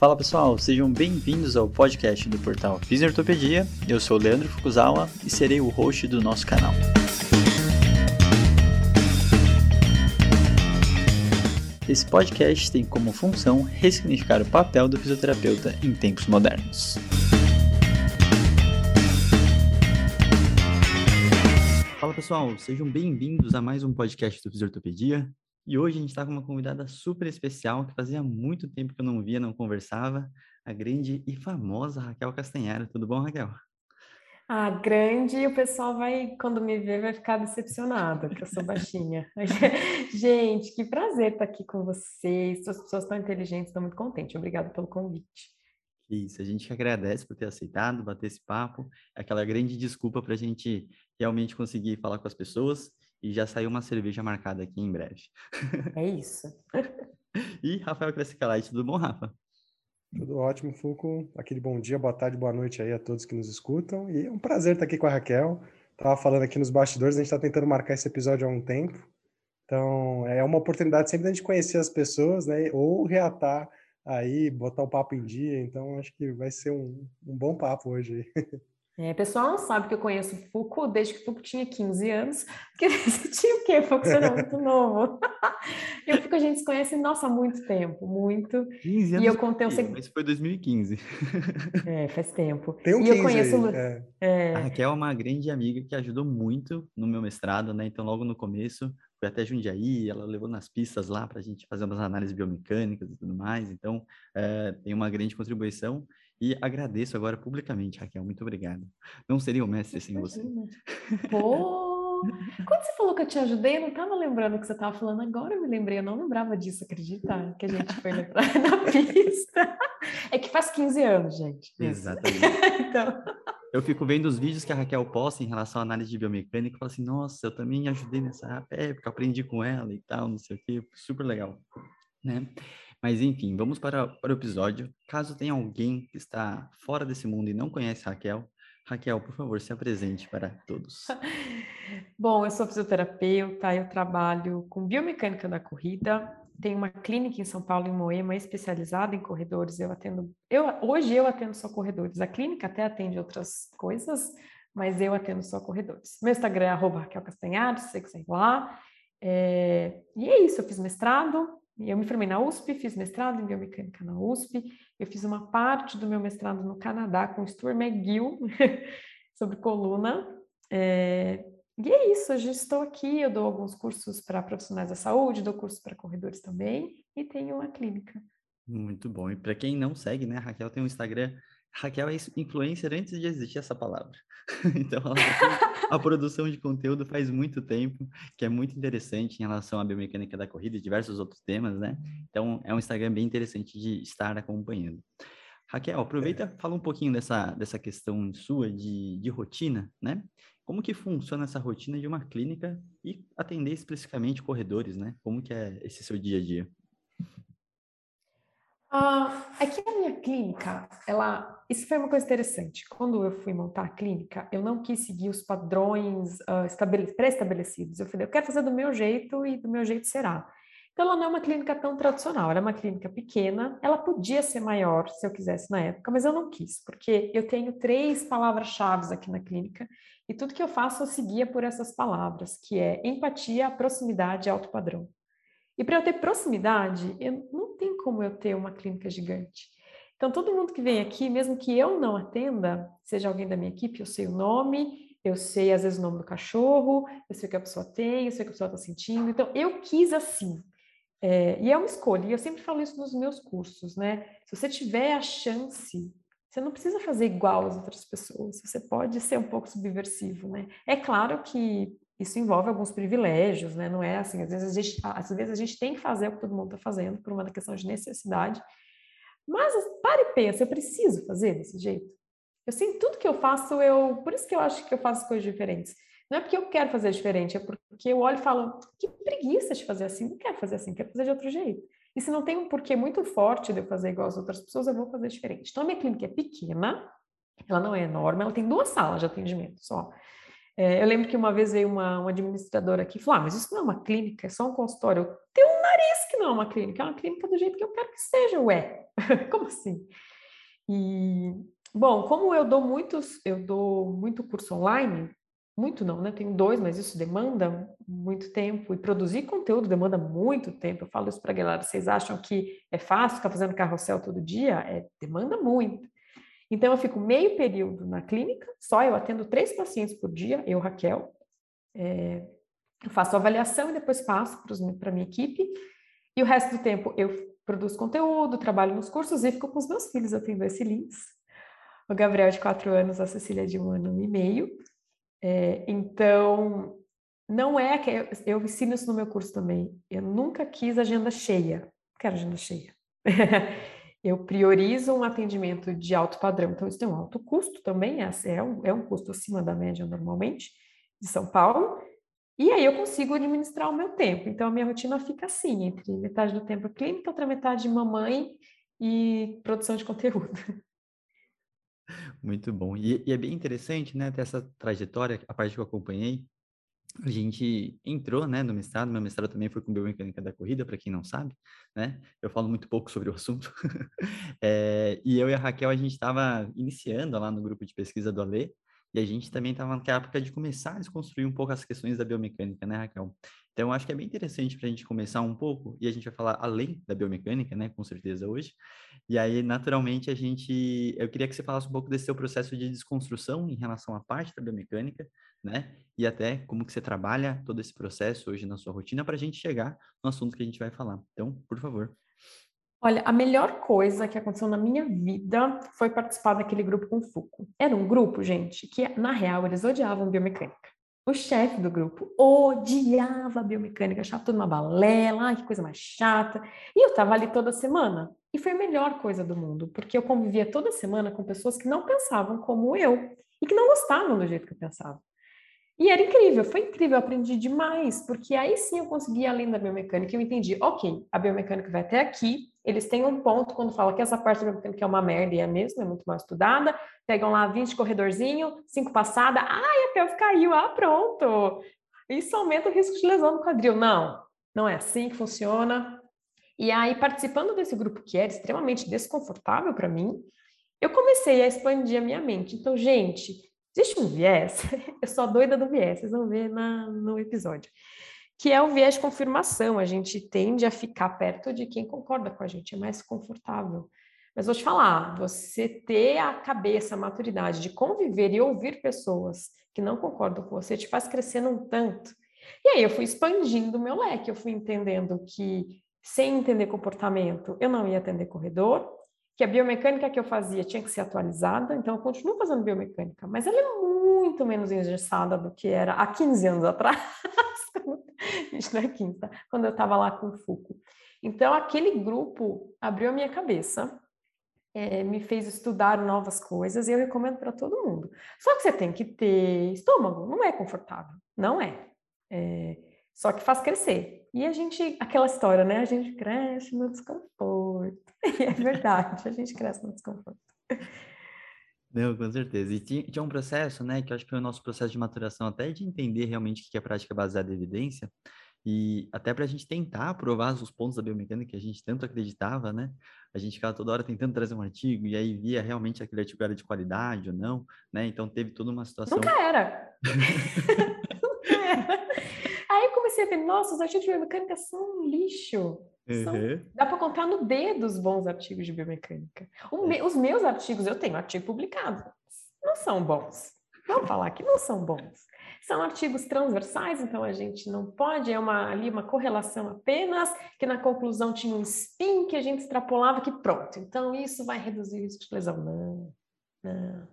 Fala pessoal, sejam bem-vindos ao podcast do portal Fisiortopedia. Eu sou o Leandro Fukuzawa e serei o host do nosso canal. Esse podcast tem como função ressignificar o papel do fisioterapeuta em tempos modernos. Fala pessoal, sejam bem-vindos a mais um podcast do Fisiortopedia. E hoje a gente está com uma convidada super especial que fazia muito tempo que eu não via, não conversava, a grande e famosa Raquel Castanhari. Tudo bom, Raquel? Ah, grande, o pessoal vai, quando me ver, vai ficar decepcionado, que eu sou baixinha. gente, que prazer estar aqui com vocês. As pessoas tão inteligentes, estou muito contente. Obrigada pelo convite. Isso, a gente que agradece por ter aceitado, bater esse papo. É aquela grande desculpa para a gente realmente conseguir falar com as pessoas e já saiu uma cerveja marcada aqui em breve. É isso. e Rafael Crescicalite, tudo bom, Rafa? Tudo ótimo, Fuco. Aquele bom dia, boa tarde, boa noite aí a todos que nos escutam. E é um prazer estar aqui com a Raquel. Tava falando aqui nos bastidores, a gente está tentando marcar esse episódio há um tempo. Então, é uma oportunidade sempre da gente conhecer as pessoas, né? Ou reatar aí, botar o papo em dia. Então, acho que vai ser um, um bom papo hoje. É, o pessoal não sabe que eu conheço o Foucault desde que o Foucault tinha 15 anos, porque você tinha o quê? Foucault era muito novo. e o Foucault a gente se conhece, nossa, há muito tempo, muito. 15 anos. E eu contei o seguinte. Mas foi 2015. é, faz tempo. Tem um e 15 eu conheço aí, é. É... A Raquel é uma grande amiga que ajudou muito no meu mestrado, né? Então, logo no começo, foi até Jundiaí, ela levou nas pistas lá para a gente fazer umas análises biomecânicas e tudo mais. Então, é, tem uma grande contribuição. E agradeço agora publicamente, Raquel. Muito obrigado. Não seria o mestre sem você. Pô! Quando você falou que eu te ajudei, eu não estava lembrando o que você estava falando. Agora eu me lembrei, eu não lembrava disso, acredita? Que a gente foi na, na pista. É que faz 15 anos, gente. Exatamente. então... Eu fico vendo os vídeos que a Raquel posta em relação à análise de biomecânica e falo assim, nossa, eu também ajudei nessa época, aprendi com ela e tal, não sei o quê. Super legal, né? Mas enfim, vamos para, para o episódio. Caso tenha alguém que está fora desse mundo e não conhece Raquel, Raquel, por favor, se apresente para todos. Bom, eu sou fisioterapeuta, eu trabalho com biomecânica da corrida, tenho uma clínica em São Paulo, em Moema, especializada em corredores. Eu atendo, eu, hoje eu atendo só corredores. A clínica até atende outras coisas, mas eu atendo só corredores. Meu Instagram é Raquel Castanhari, se você quiser ir lá. É, e é isso, eu fiz mestrado, eu me formei na USP, fiz mestrado em biomecânica na USP, eu fiz uma parte do meu mestrado no Canadá com Stuart McGill sobre coluna. É, e é isso, hoje estou aqui, eu dou alguns cursos para profissionais da saúde, dou cursos para corredores também e tenho uma clínica. Muito bom. E para quem não segue, né, Raquel tem um Instagram Raquel é influencer antes de existir essa palavra. então, a produção de conteúdo faz muito tempo, que é muito interessante em relação à biomecânica da corrida e diversos outros temas, né? Então, é um Instagram bem interessante de estar acompanhando. Raquel, aproveita e fala um pouquinho dessa, dessa questão sua de, de rotina, né? Como que funciona essa rotina de uma clínica e atender especificamente corredores, né? Como que é esse seu dia a dia? Ah, aqui na minha clínica, ela, isso foi uma coisa interessante. Quando eu fui montar a clínica, eu não quis seguir os padrões uh, pré-estabelecidos. Eu falei, eu quero fazer do meu jeito e do meu jeito será. Então, ela não é uma clínica tão tradicional, ela é uma clínica pequena. Ela podia ser maior se eu quisesse na época, mas eu não quis, porque eu tenho três palavras-chave aqui na clínica e tudo que eu faço eu seguia por essas palavras, que é empatia, proximidade e alto padrão. E para eu ter proximidade, eu, não tem como eu ter uma clínica gigante. Então, todo mundo que vem aqui, mesmo que eu não atenda, seja alguém da minha equipe, eu sei o nome, eu sei às vezes o nome do cachorro, eu sei o que a pessoa tem, eu sei o que a pessoa está sentindo. Então, eu quis assim. É, e é uma escolha, e eu sempre falo isso nos meus cursos, né? Se você tiver a chance, você não precisa fazer igual às outras pessoas, você pode ser um pouco subversivo, né? É claro que isso envolve alguns privilégios, né? Não é assim, às vezes a gente, às vezes a gente tem que fazer o que todo mundo está fazendo por uma questão de necessidade. Mas para e pensa, eu preciso fazer desse jeito. Eu sinto tudo que eu faço, eu, por isso que eu acho que eu faço coisas diferentes. Não é porque eu quero fazer diferente, é porque eu olho e falo, que preguiça de fazer assim, não quero fazer assim, quero fazer de outro jeito. E se não tem um porquê muito forte de eu fazer igual as outras pessoas, eu vou fazer diferente. Então, a minha clínica é pequena, ela não é enorme, ela tem duas salas de atendimento só. É, eu lembro que uma vez veio uma, uma administradora aqui e falou: ah, mas isso não é uma clínica, é só um consultório. Eu tenho um nariz que não é uma clínica, é uma clínica do jeito que eu quero que seja, ué. como assim? E, bom, como eu dou muitos, eu dou muito curso online, muito não, né? Tenho dois, mas isso demanda muito tempo e produzir conteúdo demanda muito tempo. Eu falo isso para galera. Vocês acham que é fácil ficar fazendo carrossel todo dia? É, demanda muito. Então, eu fico meio período na clínica, só eu atendo três pacientes por dia, eu, Raquel. É, eu faço avaliação e depois passo para a minha equipe. E o resto do tempo eu produzo conteúdo, trabalho nos cursos e fico com os meus filhos. Eu tenho dois filhinhos. O Gabriel de quatro anos, a Cecília de um ano e meio. É, então, não é que eu, eu ensino isso no meu curso também. Eu nunca quis agenda cheia. Quero agenda cheia. eu priorizo um atendimento de alto padrão, então isso tem um alto custo também, é um, é um custo acima da média normalmente, de São Paulo, e aí eu consigo administrar o meu tempo. Então a minha rotina fica assim, entre metade do tempo clínica, outra metade mamãe e produção de conteúdo. Muito bom. E, e é bem interessante, né, ter essa trajetória, a parte que eu acompanhei, a gente entrou, né, no mestrado, meu mestrado também foi com biomecânica da corrida, para quem não sabe, né, eu falo muito pouco sobre o assunto, é, e eu e a Raquel, a gente estava iniciando lá no grupo de pesquisa do Alê, e a gente também estava naquela época de começar a desconstruir um pouco as questões da biomecânica, né, Raquel? Então, acho que é bem interessante para a gente começar um pouco, e a gente vai falar além da biomecânica, né, com certeza hoje. E aí, naturalmente, a gente. Eu queria que você falasse um pouco desse seu processo de desconstrução em relação à parte da biomecânica, né? E até como que você trabalha todo esse processo hoje na sua rotina para a gente chegar no assunto que a gente vai falar. Então, por favor. Olha, a melhor coisa que aconteceu na minha vida foi participar daquele grupo com Fuco. Era um grupo, gente, que na real eles odiavam biomecânica. O chefe do grupo odiava biomecânica, achava tudo uma balela, que coisa mais chata. E eu estava ali toda semana. E foi a melhor coisa do mundo, porque eu convivia toda semana com pessoas que não pensavam como eu e que não gostavam do jeito que eu pensava. E era incrível, foi incrível, eu aprendi demais, porque aí sim eu consegui, além da biomecânica, eu entendi, ok, a biomecânica vai até aqui, eles têm um ponto quando falam que essa parte da biomecânica é uma merda, e é mesmo, é muito mal estudada, pegam lá 20 corredorzinho, 5 passada, ai, a pelve caiu, ah, pronto, isso aumenta o risco de lesão no quadril. Não, não é assim que funciona. E aí, participando desse grupo que era extremamente desconfortável para mim, eu comecei a expandir a minha mente. Então, gente, Existe um viés, eu sou doida do viés, vocês vão ver na, no episódio, que é o viés de confirmação. A gente tende a ficar perto de quem concorda com a gente, é mais confortável. Mas vou te falar, você ter a cabeça, a maturidade de conviver e ouvir pessoas que não concordam com você te faz crescer num tanto. E aí eu fui expandindo o meu leque, eu fui entendendo que sem entender comportamento eu não ia atender corredor, que a biomecânica que eu fazia tinha que ser atualizada, então eu continuo fazendo biomecânica, mas ela é muito menos engessada do que era há 15 anos atrás. Isso não é 15, tá? Quando eu estava lá com o Foucault. Então, aquele grupo abriu a minha cabeça, é, me fez estudar novas coisas e eu recomendo para todo mundo. Só que você tem que ter estômago, não é confortável, não é. é só que faz crescer. E a gente, aquela história, né? A gente cresce no desconforto. E é verdade, a gente cresce no desconforto. Não, com certeza. E tinha, um processo, né, que eu acho que foi o nosso processo de maturação, até de entender realmente o que é prática baseada em evidência, e até para a gente tentar provar os pontos da biomecânica que a gente tanto acreditava, né? A gente ficava toda hora tentando trazer um artigo e aí via realmente aquele artigo era de qualidade ou não, né? Então teve toda uma situação. Nunca era! Ver, nossa, os artigos de biomecânica são um lixo. São, uhum. Dá para contar no dedo os bons artigos de biomecânica. Me, os meus artigos, eu tenho artigo publicado, não são bons. Vamos falar que não são bons. São artigos transversais, então a gente não pode, é uma, ali uma correlação apenas, que na conclusão tinha um spin que a gente extrapolava que pronto, então isso vai reduzir o risco de lesão. Não, não.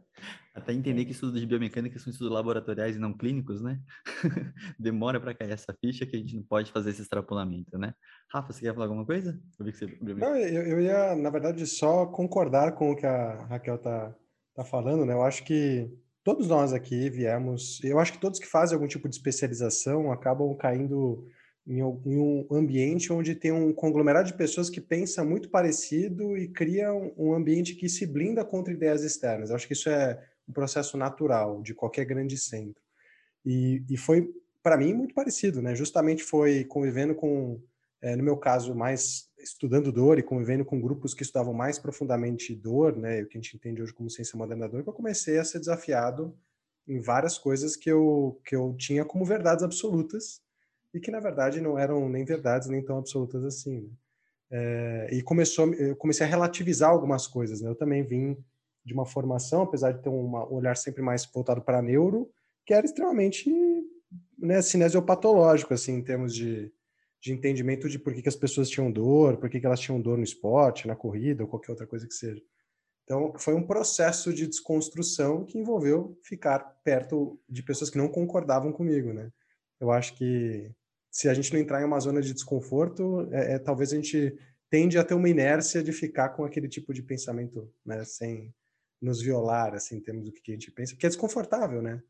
Até entender que estudos de biomecânica são estudos laboratoriais e não clínicos, né? Demora para cair essa ficha que a gente não pode fazer esse extrapolamento, né? Rafa, você quer falar alguma coisa? Eu você... Não, eu, eu ia, na verdade, só concordar com o que a Raquel tá, tá falando, né? Eu acho que todos nós aqui viemos, eu acho que todos que fazem algum tipo de especialização acabam caindo em, um ambiente onde tem um conglomerado de pessoas que pensa muito parecido e cria um ambiente que se blinda contra ideias externas. Eu acho que isso é um processo natural de qualquer grande centro. E, e foi, para mim, muito parecido, né? Justamente foi convivendo com, é, no meu caso, mais estudando dor e convivendo com grupos que estudavam mais profundamente dor, né? O que a gente entende hoje como ciência moderna da dor, que eu comecei a ser desafiado em várias coisas que eu, que eu tinha como verdades absolutas e que, na verdade, não eram nem verdades nem tão absolutas assim, né? É, e começou, eu comecei a relativizar algumas coisas. Né? Eu também vim de uma formação, apesar de ter uma, um olhar sempre mais voltado para neuro, que era extremamente né, cinesiopatológico, assim, em termos de, de entendimento de por que, que as pessoas tinham dor, por que, que elas tinham dor no esporte, na corrida ou qualquer outra coisa que seja. Então, foi um processo de desconstrução que envolveu ficar perto de pessoas que não concordavam comigo, né? Eu acho que se a gente não entrar em uma zona de desconforto, é, é, talvez a gente tende a ter uma inércia de ficar com aquele tipo de pensamento, né, sem nos violar, assim, em termos do que a gente pensa, porque é desconfortável, né?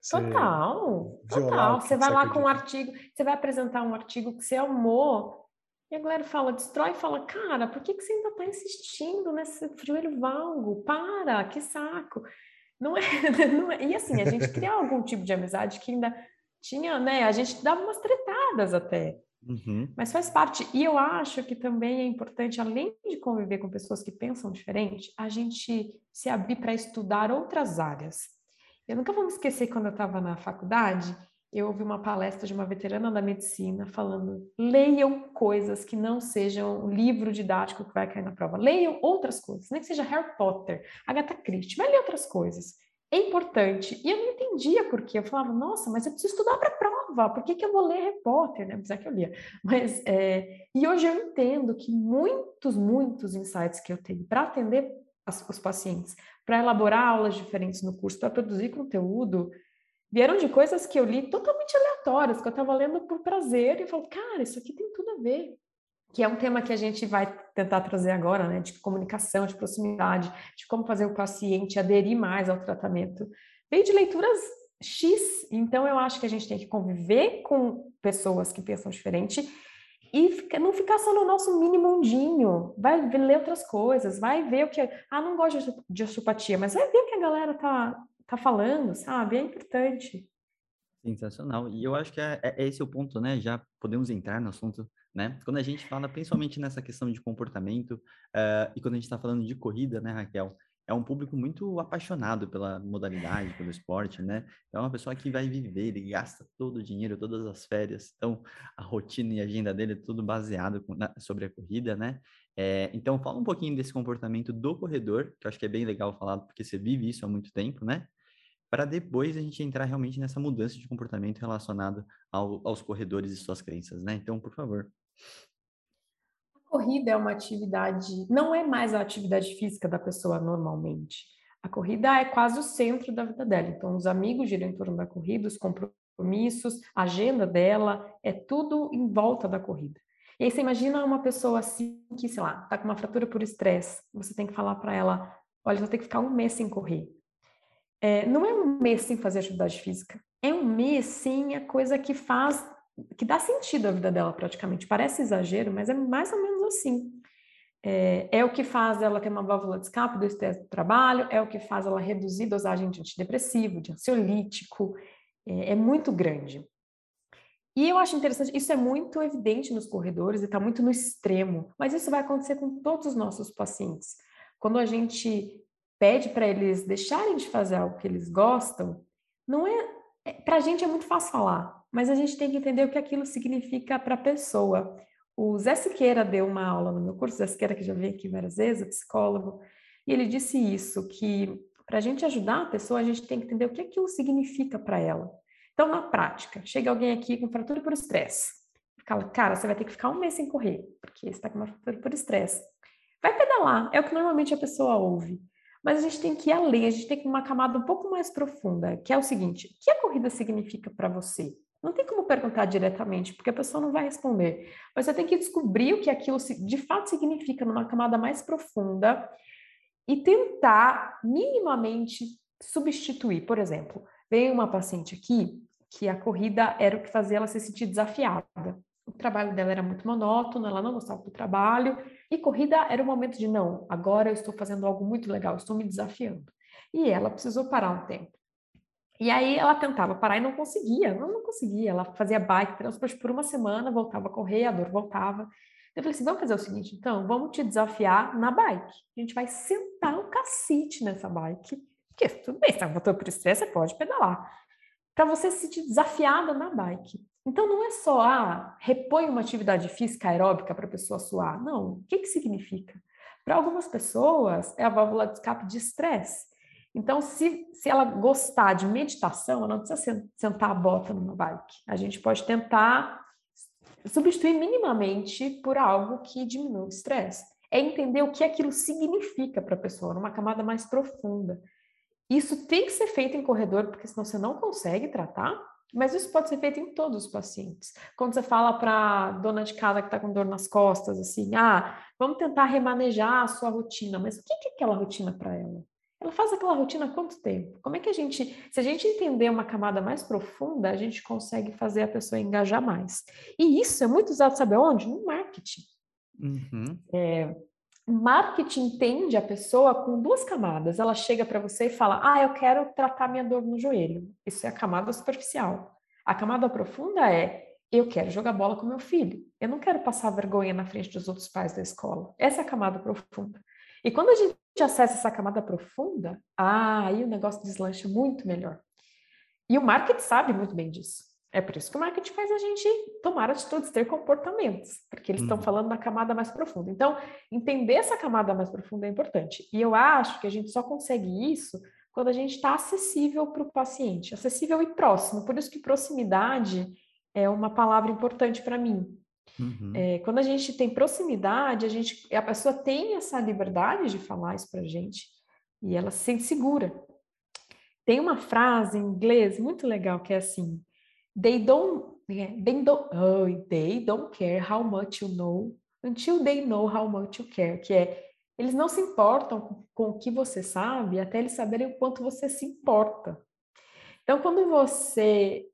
Você total, total. Você vai lá com um artigo, você vai apresentar um artigo que você amou, e a galera fala, destrói e fala, cara, por que, que você ainda está insistindo nesse joelho valgo? Para, que saco. Não é, não é, E assim, a gente cria algum tipo de amizade que ainda tinha, né? A gente dava umas tretadas até. Uhum. Mas faz parte. E eu acho que também é importante, além de conviver com pessoas que pensam diferente, a gente se abrir para estudar outras áreas. Eu nunca vou me esquecer quando eu estava na faculdade, eu ouvi uma palestra de uma veterana da medicina falando: leiam coisas que não sejam um livro didático que vai cair na prova. Leiam outras coisas, nem que seja Harry Potter, Agatha Christie, vai ler outras coisas é importante. E eu não entendia por quê. Eu falava, nossa, mas eu preciso estudar para a prova, por que, que eu vou ler Harry Potter? Né? Apesar que eu lia. Mas, é... E hoje eu entendo que muitos, muitos insights que eu tenho para atender as, os pacientes, para elaborar aulas diferentes no curso, para produzir conteúdo, vieram de coisas que eu li totalmente aleatórias, que eu estava lendo por prazer, e eu falo, cara, isso aqui tem tudo a ver que é um tema que a gente vai tentar trazer agora, né, de comunicação, de proximidade, de como fazer o paciente aderir mais ao tratamento. Veio de leituras X, então eu acho que a gente tem que conviver com pessoas que pensam diferente e fica, não ficar só no nosso mini mundinho. Vai ler outras coisas, vai ver o que. Ah, não gosto de osteopatia, mas vai ver o que a galera tá, tá falando, sabe? É importante. Sensacional. E eu acho que é, é esse o ponto, né? Já podemos entrar no assunto né? Quando a gente fala principalmente nessa questão de comportamento, uh, e quando a gente está falando de corrida, né, Raquel? É um público muito apaixonado pela modalidade, pelo esporte, né? É uma pessoa que vai viver, ele gasta todo o dinheiro, todas as férias. Então, a rotina e a agenda dele é tudo baseado na, sobre a corrida, né? É, então, fala um pouquinho desse comportamento do corredor, que eu acho que é bem legal falar, porque você vive isso há muito tempo, né? para depois a gente entrar realmente nessa mudança de comportamento relacionado ao, aos corredores e suas crenças, né? Então, por favor. A corrida é uma atividade, não é mais a atividade física da pessoa normalmente. A corrida é quase o centro da vida dela. Então, os amigos giram em torno da corrida, os compromissos, a agenda dela, é tudo em volta da corrida. E aí você imagina uma pessoa assim que, sei lá, tá com uma fratura por estresse, você tem que falar para ela, olha, você tem que ficar um mês sem correr. É, não é um mês sem fazer atividade física, é um mês sem a coisa que faz que dá sentido à vida dela praticamente. Parece exagero, mas é mais ou menos assim. É, é, o que faz ela ter uma válvula de escape do estresse do trabalho, é o que faz ela reduzir dosagem de antidepressivo, de ansiolítico, é, é muito grande. E eu acho interessante, isso é muito evidente nos corredores e está muito no extremo, mas isso vai acontecer com todos os nossos pacientes. Quando a gente pede para eles deixarem de fazer algo que eles gostam, não é, é para a gente é muito fácil falar, mas a gente tem que entender o que aquilo significa para a pessoa. O Zé Siqueira deu uma aula no meu curso, Zé Siqueira, que já veio aqui várias vezes, é psicólogo, e ele disse isso, que para a gente ajudar a pessoa, a gente tem que entender o que aquilo significa para ela. Então, na prática, chega alguém aqui com fratura por estresse, fala, cara, você vai ter que ficar um mês sem correr, porque você está com uma fratura por estresse. Vai pedalar, é o que normalmente a pessoa ouve. Mas a gente tem que ir além, a gente tem que ir uma camada um pouco mais profunda, que é o seguinte: o que a corrida significa para você? Não tem como perguntar diretamente, porque a pessoa não vai responder. Mas você tem que descobrir o que aquilo de fato significa numa camada mais profunda e tentar minimamente substituir. Por exemplo, veio uma paciente aqui que a corrida era o que fazia ela se sentir desafiada. O trabalho dela era muito monótono, ela não gostava do trabalho, e corrida era o momento de não, agora eu estou fazendo algo muito legal, estou me desafiando. E ela precisou parar um tempo. E aí ela tentava parar e não conseguia, não, conseguia. Ela fazia bike transporte por uma semana, voltava a correr, a dor voltava. Eu falei assim: vamos fazer o seguinte, então, vamos te desafiar na bike. A gente vai sentar um cacete nessa bike. Porque tudo bem, se você voltou por estresse, você pode pedalar. Para você se sentir desafiada na bike. Então, não é só, ah, repõe uma atividade física aeróbica para a pessoa suar. Não. O que, que significa? Para algumas pessoas, é a válvula de escape de estresse. Então, se, se ela gostar de meditação, ela não precisa sentar a bota numa bike. A gente pode tentar substituir minimamente por algo que diminua o estresse. É entender o que aquilo significa para a pessoa, numa camada mais profunda. Isso tem que ser feito em corredor, porque senão você não consegue tratar, mas isso pode ser feito em todos os pacientes. Quando você fala para dona de casa que está com dor nas costas, assim, ah, vamos tentar remanejar a sua rotina, mas o que é aquela rotina para ela? Ela faz aquela rotina há quanto tempo? Como é que a gente, se a gente entender uma camada mais profunda, a gente consegue fazer a pessoa engajar mais. E isso é muito usado, sabe onde? No marketing. Uhum. É, marketing entende a pessoa com duas camadas. Ela chega para você e fala: Ah, eu quero tratar minha dor no joelho. Isso é a camada superficial. A camada profunda é: Eu quero jogar bola com meu filho. Eu não quero passar vergonha na frente dos outros pais da escola. Essa é a camada profunda. E quando a gente acessa essa camada profunda, ah, aí o negócio deslancha muito melhor. E o marketing sabe muito bem disso. É por isso que o marketing faz a gente tomar atitudes, ter comportamentos, porque eles estão uhum. falando da camada mais profunda. Então, entender essa camada mais profunda é importante. E eu acho que a gente só consegue isso quando a gente está acessível para o paciente, acessível e próximo. Por isso que proximidade é uma palavra importante para mim. Uhum. É, quando a gente tem proximidade, a, gente, a pessoa tem essa liberdade de falar isso para a gente e ela se sente segura. Tem uma frase em inglês muito legal que é assim: They don't, they don't, oh, they don't care how much you know until they know how much you care, que é eles não se importam com o que você sabe até eles saberem o quanto você se importa. Então, quando você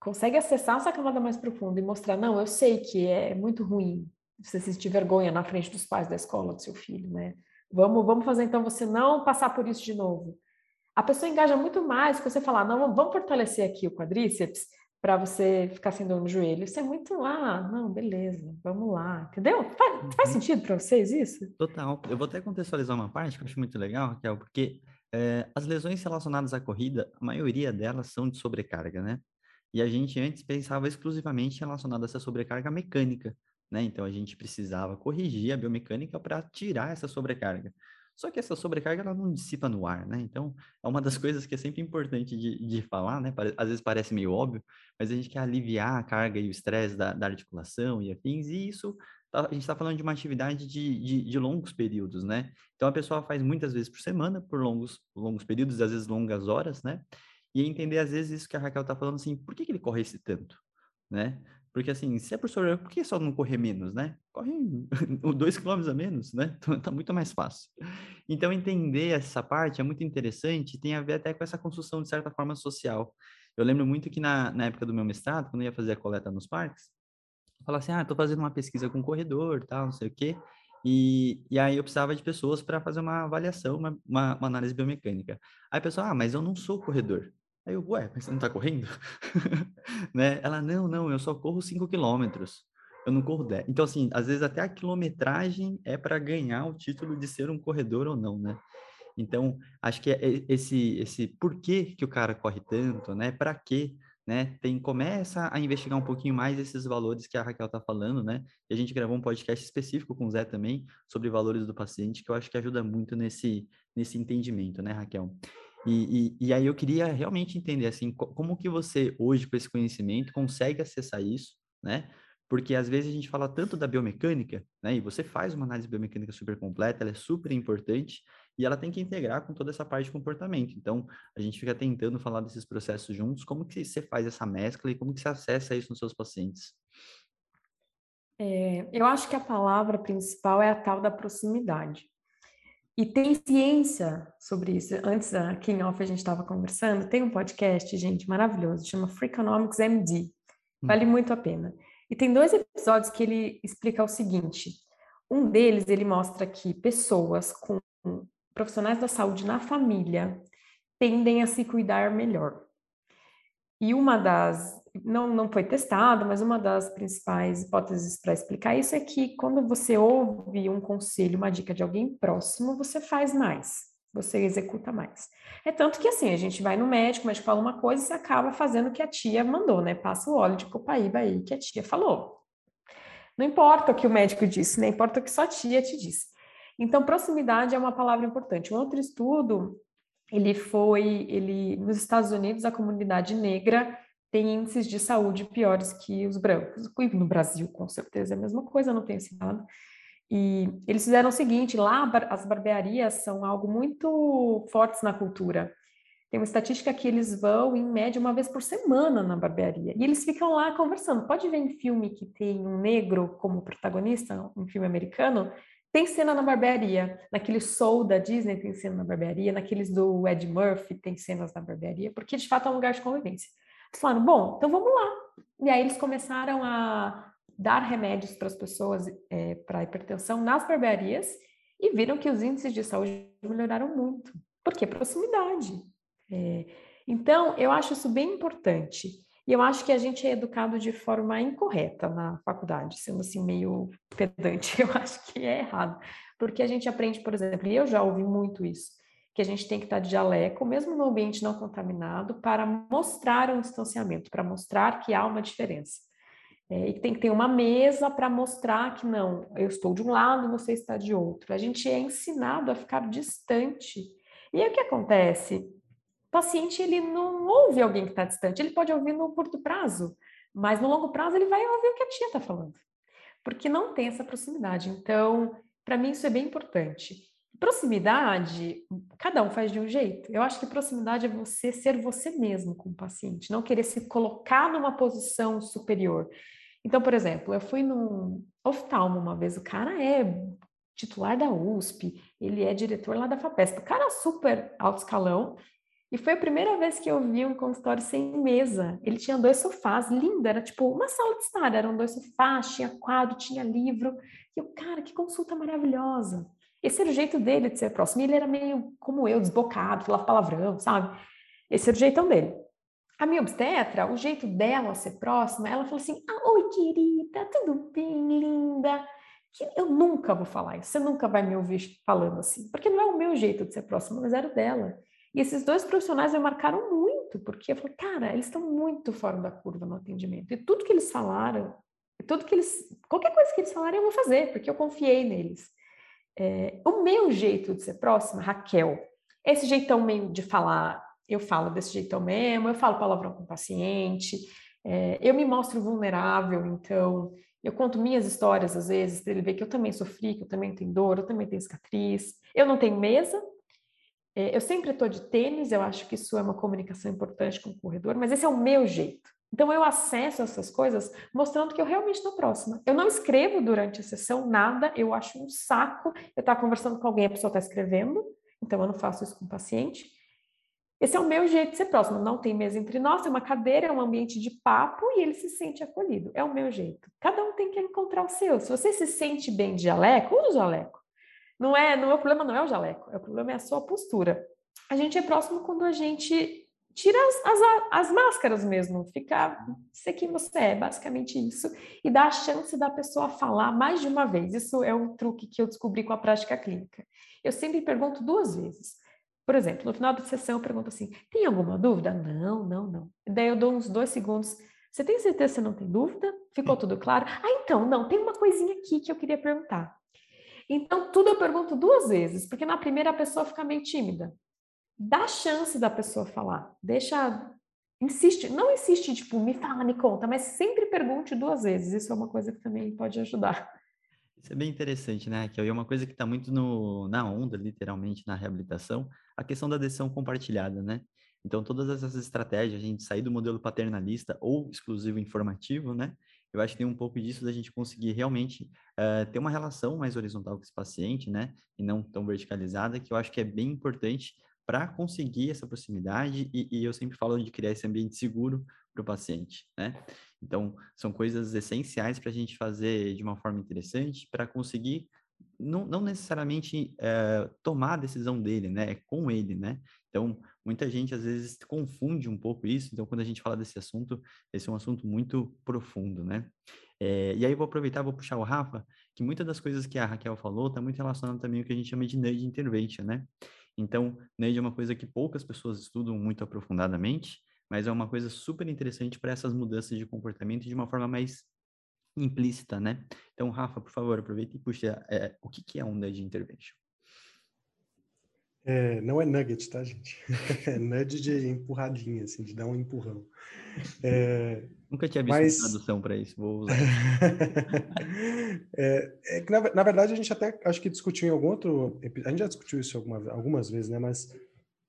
consegue acessar essa camada mais profunda e mostrar, não, eu sei que é muito ruim você sentir vergonha na frente dos pais da escola do seu filho, né? Vamos, vamos fazer então você não passar por isso de novo. A pessoa engaja muito mais que você falar, não, vamos fortalecer aqui o quadríceps para você ficar sem dor no joelho. Isso é muito, ah, não, beleza, vamos lá, entendeu? Faz, uhum. faz sentido para vocês isso? Total. Eu vou até contextualizar uma parte que eu acho muito legal, Raquel, porque é, as lesões relacionadas à corrida, a maioria delas são de sobrecarga, né? E a gente antes pensava exclusivamente relacionado a essa sobrecarga mecânica, né? Então a gente precisava corrigir a biomecânica para tirar essa sobrecarga. Só que essa sobrecarga ela não dissipa no ar, né? Então, é uma das coisas que é sempre importante de, de falar, né? Às vezes parece meio óbvio, mas a gente quer aliviar a carga e o estresse da, da articulação e afins, e isso tá, a gente está falando de uma atividade de, de, de, longos períodos, né? Então, a pessoa faz muitas vezes por semana, por longos, longos períodos, às vezes longas horas, né? E entender, às vezes, isso que a Raquel está falando, assim, por que, que ele corre esse tanto, né? Porque assim, se é professor, por que só não correr menos, né? Corre dois quilômetros a menos, né? Então, tá muito mais fácil. Então, entender essa parte é muito interessante tem a ver até com essa construção, de certa forma, social. Eu lembro muito que na, na época do meu mestrado, quando eu ia fazer a coleta nos parques, eu falava assim, ah, tô fazendo uma pesquisa com corredor, tal, não sei o quê. E, e aí eu precisava de pessoas para fazer uma avaliação, uma, uma, uma, análise biomecânica. Aí a pessoa, ah, mas eu não sou corredor. Aí eu, ué, mas você não tá correndo? né? Ela, não, não, eu só corro 5 quilômetros. Eu não corro 10. Então, assim, às vezes até a quilometragem é para ganhar o título de ser um corredor ou não, né? Então, acho que é esse, esse porquê que o cara corre tanto, né? Para quê? Né? Tem, começa a investigar um pouquinho mais esses valores que a Raquel está falando, né? E a gente gravou um podcast específico com o Zé também sobre valores do paciente, que eu acho que ajuda muito nesse, nesse entendimento, né, Raquel? E, e, e, aí eu queria realmente entender, assim, como que você, hoje, com esse conhecimento, consegue acessar isso, né? Porque às vezes a gente fala tanto da biomecânica, né? E você faz uma análise biomecânica super completa, ela é super importante e ela tem que integrar com toda essa parte de comportamento. Então, a gente fica tentando falar desses processos juntos. Como que você faz essa mescla e como que você acessa isso nos seus pacientes? É, eu acho que a palavra principal é a tal da proximidade. E tem ciência sobre isso. Antes da King Off a gente estava conversando, tem um podcast, gente, maravilhoso, chama Freakonomics MD. Vale hum. muito a pena. E tem dois episódios que ele explica o seguinte. Um deles, ele mostra que pessoas com profissionais da saúde na família tendem a se cuidar melhor. E uma das, não, não foi testado, mas uma das principais hipóteses para explicar isso é que quando você ouve um conselho, uma dica de alguém próximo, você faz mais, você executa mais. É tanto que assim, a gente vai no médico, o médico fala uma coisa e você acaba fazendo o que a tia mandou, né? Passa o óleo de copaíba aí que a tia falou. Não importa o que o médico disse, né? Importa o que sua tia te disse. Então, proximidade é uma palavra importante. Um outro estudo, ele foi, ele nos Estados Unidos, a comunidade negra tem índices de saúde piores que os brancos. No Brasil, com certeza, é a mesma coisa, não tenho ensinado. E eles fizeram o seguinte: lá as barbearias são algo muito fortes na cultura. Tem uma estatística que eles vão, em média, uma vez por semana na barbearia. E eles ficam lá conversando. Pode ver em filme que tem um negro como protagonista, um filme americano, tem cena na barbearia. Naquele Soul da Disney tem cena na barbearia. Naqueles do Ed Murphy tem cenas na barbearia. Porque, de fato, é um lugar de convivência. Eles falaram, bom, então vamos lá. E aí eles começaram a dar remédios para as pessoas é, para hipertensão nas barbearias e viram que os índices de saúde melhoraram muito. Por quê? Proximidade. É, então, eu acho isso bem importante. E eu acho que a gente é educado de forma incorreta na faculdade, sendo assim meio pedante, eu acho que é errado. Porque a gente aprende, por exemplo, e eu já ouvi muito isso, que a gente tem que estar de jaleco, mesmo no ambiente não contaminado, para mostrar um distanciamento, para mostrar que há uma diferença. É, e tem que ter uma mesa para mostrar que não, eu estou de um lado, você está de outro. A gente é ensinado a ficar distante. E aí o que acontece? O paciente ele não ouve alguém que está distante, ele pode ouvir no curto prazo, mas no longo prazo ele vai ouvir o que a tia está falando, porque não tem essa proximidade. Então, para mim isso é bem importante. Proximidade, cada um faz de um jeito. Eu acho que proximidade é você ser você mesmo com o paciente, não querer se colocar numa posição superior. Então, por exemplo, eu fui num oftalmo uma vez, o cara é titular da USP, ele é diretor lá da FAPESP, o cara é super alto escalão, e foi a primeira vez que eu vi um consultório sem mesa. Ele tinha dois sofás, lindo, era tipo uma sala de estar, eram dois sofás, tinha quadro, tinha livro. E eu, cara, que consulta maravilhosa. Esse era o jeito dele de ser próximo. E ele era meio como eu, desbocado, falava palavrão, sabe? Esse era o jeitão dele. A minha obstetra, o jeito dela ser próxima, ela falou assim: ah, Oi, querida, tudo bem, linda? Que eu nunca vou falar isso, você nunca vai me ouvir falando assim, porque não é o meu jeito de ser próxima, mas era o dela. E esses dois profissionais me marcaram muito, porque eu falei, cara, eles estão muito fora da curva no atendimento. E tudo que eles falaram, tudo que eles, qualquer coisa que eles falarem, eu vou fazer, porque eu confiei neles. É, o meu jeito de ser próxima, Raquel, esse jeitão meio de falar, eu falo desse jeitão mesmo, eu falo palavrão com o paciente, é, eu me mostro vulnerável, então eu conto minhas histórias às vezes, ele ver que eu também sofri, que eu também tenho dor, eu também tenho cicatriz. Eu não tenho mesa, é, eu sempre estou de tênis, eu acho que isso é uma comunicação importante com o corredor, mas esse é o meu jeito. Então eu acesso essas coisas mostrando que eu realmente estou próxima. Eu não escrevo durante a sessão nada, eu acho um saco eu estar conversando com alguém, a pessoa está escrevendo, então eu não faço isso com o paciente. Esse é o meu jeito de ser próximo. Não tem mesa entre nós, é uma cadeira, é um ambiente de papo e ele se sente acolhido. É o meu jeito. Cada um tem que encontrar o seu. Se você se sente bem de jaleco, usa o jaleco. Não é, não é o problema não é o jaleco, é o problema é a sua postura. A gente é próximo quando a gente tira as, as, as máscaras mesmo, fica ser quem você é, basicamente isso, e dá a chance da pessoa falar mais de uma vez. Isso é um truque que eu descobri com a prática clínica. Eu sempre pergunto duas vezes. Por exemplo, no final da sessão eu pergunto assim: tem alguma dúvida? Não, não, não. Daí eu dou uns dois segundos. Você tem certeza que você não tem dúvida? Ficou tudo claro? Ah, então, não, tem uma coisinha aqui que eu queria perguntar. Então, tudo eu pergunto duas vezes, porque na primeira a pessoa fica meio tímida. Dá chance da pessoa falar. Deixa. Insiste, não insiste, tipo, me fala, me conta, mas sempre pergunte duas vezes. Isso é uma coisa que também pode ajudar. Isso é bem interessante, né, Raquel? E é uma coisa que está muito no, na onda, literalmente, na reabilitação, a questão da decisão compartilhada, né? Então, todas essas estratégias, a gente sair do modelo paternalista ou exclusivo informativo, né? eu acho que tem um pouco disso da gente conseguir realmente uh, ter uma relação mais horizontal com esse paciente, né? E não tão verticalizada, que eu acho que é bem importante para conseguir essa proximidade e, e, eu sempre falo de criar esse ambiente seguro para o paciente, né? Então, são coisas essenciais para a gente fazer de uma forma interessante para conseguir não, não necessariamente uh, tomar a decisão dele, né? É com ele, né? Então, muita gente às vezes confunde um pouco isso, então quando a gente fala desse assunto, esse é um assunto muito profundo, né? É, e aí vou aproveitar, vou puxar o Rafa, que muitas das coisas que a Raquel falou está muito relacionado também ao que a gente chama de nudge intervention, né? Então, nudge é uma coisa que poucas pessoas estudam muito aprofundadamente, mas é uma coisa super interessante para essas mudanças de comportamento de uma forma mais implícita, né? Então, Rafa, por favor, aproveita e puxa é, o que, que é um nudge intervention. É, não é nugget, tá, gente? É nudge de empurradinha, assim, de dar um empurrão. É, Nunca tinha visto mas... tradução para isso, vou usar. é, é, que, na, na, verdade, a gente até acho que discutiu em algum outro. A gente já discutiu isso alguma, algumas vezes, né? Mas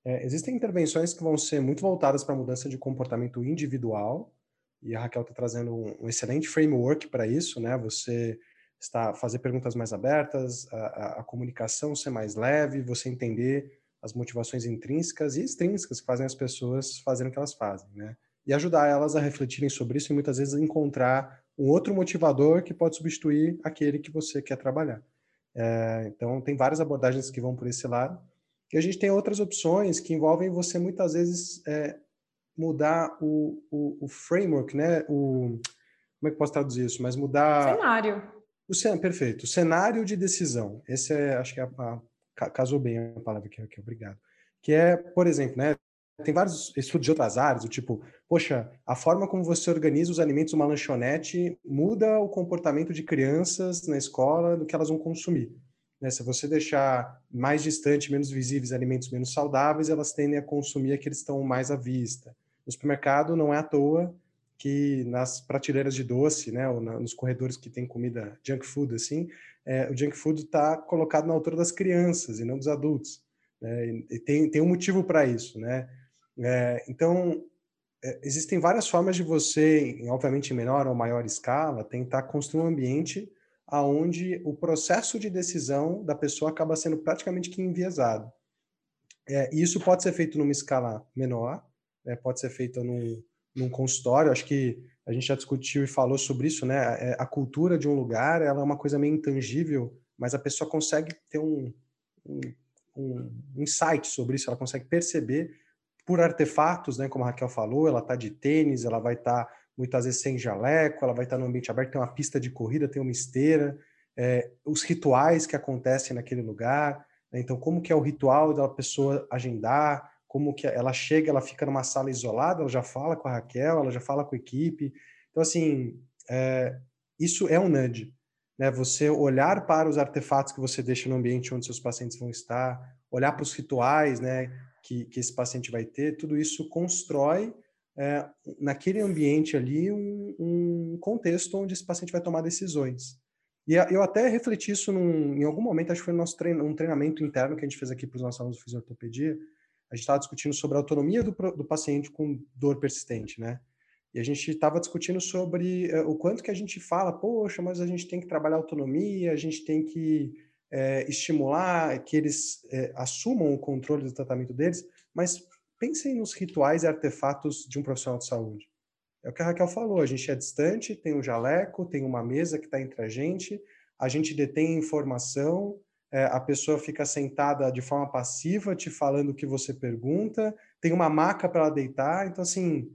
é, existem intervenções que vão ser muito voltadas para a mudança de comportamento individual, e a Raquel está trazendo um, um, excelente framework para isso, né? Você está fazer perguntas mais abertas, a, a, a, comunicação ser mais leve, você entender as motivações intrínsecas e extrínsecas que fazem as pessoas fazerem o que elas fazem, né? E ajudar elas a refletirem sobre isso e muitas vezes encontrar um outro motivador que pode substituir aquele que você quer trabalhar. É, então, tem várias abordagens que vão por esse lado. E a gente tem outras opções que envolvem você muitas vezes é, mudar o, o, o, framework, né? O, como é que posso traduzir isso? Mas mudar. Cenário. O. Perfeito. Cenário de decisão. Esse é, acho que é a, a, casou bem a palavra aqui, aqui, obrigado. Que é, por exemplo, né? Tem vários estudos de outras áreas, do tipo, poxa, a forma como você organiza os alimentos numa lanchonete muda o comportamento de crianças na escola do que elas vão consumir. Né? Se você deixar mais distante, menos visíveis alimentos menos saudáveis, elas tendem a consumir aqueles que estão mais à vista. No supermercado, não é à toa que nas prateleiras de doce, né, ou na, nos corredores que tem comida junk food, assim, é, o junk food está colocado na altura das crianças e não dos adultos. Né, e, tem, tem um motivo para isso, né? É, então, é, existem várias formas de você, obviamente em menor ou maior escala, tentar construir um ambiente aonde o processo de decisão da pessoa acaba sendo praticamente que enviesado. É, isso pode ser feito numa escala menor, né, pode ser feito num, num consultório, acho que a gente já discutiu e falou sobre isso, né? A, é, a cultura de um lugar, ela é uma coisa meio intangível, mas a pessoa consegue ter um, um, um insight sobre isso, ela consegue perceber por artefatos, né? Como a Raquel falou, ela tá de tênis, ela vai estar tá, muitas vezes sem jaleco, ela vai estar tá no ambiente aberto, tem uma pista de corrida, tem uma esteira, é, os rituais que acontecem naquele lugar, né? então como que é o ritual da pessoa agendar, como que ela chega, ela fica numa sala isolada, ela já fala com a Raquel, ela já fala com a equipe. Então, assim, é, isso é um nudge. Né? Você olhar para os artefatos que você deixa no ambiente onde seus pacientes vão estar, olhar para os rituais né, que, que esse paciente vai ter, tudo isso constrói é, naquele ambiente ali um, um, contexto onde esse paciente vai tomar decisões. E eu até refleti isso num, em algum momento, acho que foi no nosso treino, um treinamento interno que a gente fez aqui para os nossos alunos de fisioterapia, a gente estava discutindo sobre a autonomia do, do paciente com dor persistente, né? E a gente estava discutindo sobre uh, o quanto que a gente fala, poxa, mas a gente tem que trabalhar autonomia, a gente tem que é, estimular que eles é, assumam o controle do tratamento deles, mas pensem nos rituais e artefatos de um profissional de saúde. É o que a Raquel falou, a gente é distante, tem um jaleco, tem uma mesa que está entre a gente, a gente detém informação, é, a pessoa fica sentada de forma passiva, te falando o que você pergunta, tem uma maca para ela deitar. Então, assim,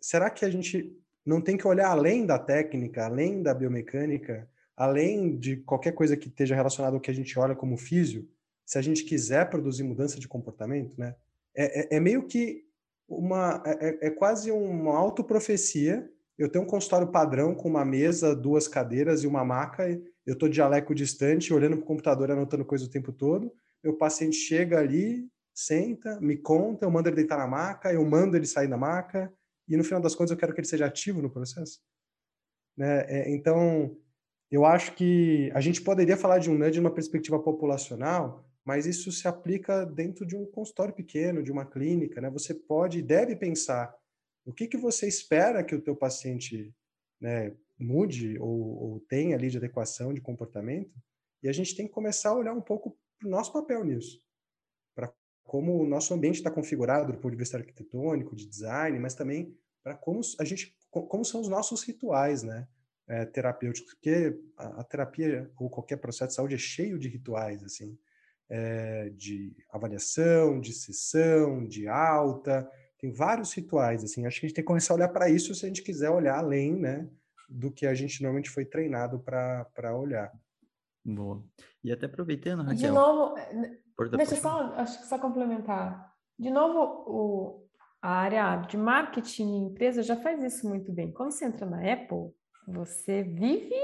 será que a gente não tem que olhar além da técnica, além da biomecânica, além de qualquer coisa que esteja relacionada ao que a gente olha como físio, se a gente quiser produzir mudança de comportamento, né? É, é, é meio que uma. É, é, é quase uma autoprofecia. Eu tenho um consultório padrão com uma mesa, duas cadeiras e uma maca eu estou de jaleco distante, olhando para o computador, anotando coisa o tempo todo. Meu paciente chega ali, senta, me conta, eu mando ele deitar na maca, eu mando ele sair da maca, e no final das contas eu quero que ele seja ativo no processo. Né? É, então, eu acho que a gente poderia falar de um NUD de uma perspectiva populacional, mas isso se aplica dentro de um consultório pequeno, de uma clínica. Né? Você pode e deve pensar o que, que você espera que o teu paciente né, mude ou, ou tenha ali de adequação de comportamento, e a gente tem que começar a olhar um pouco para o nosso papel nisso, para como o nosso ambiente está configurado do ponto de vista arquitetônico, de design, mas também para como a gente, como são os nossos rituais, né, é, terapêuticos, porque a, a, terapia ou qualquer processo de saúde é cheio de rituais, assim, é, de avaliação, de sessão, de alta, tem vários rituais, assim, acho que a gente tem que começar a olhar para isso se a gente quiser olhar além, né, do que a gente normalmente foi treinado para olhar. Boa. E até aproveitando, Raquel... De novo, deixa só, acho que só complementar. De novo, o, a área de marketing e empresa já faz isso muito bem. Quando você entra na Apple, você vive,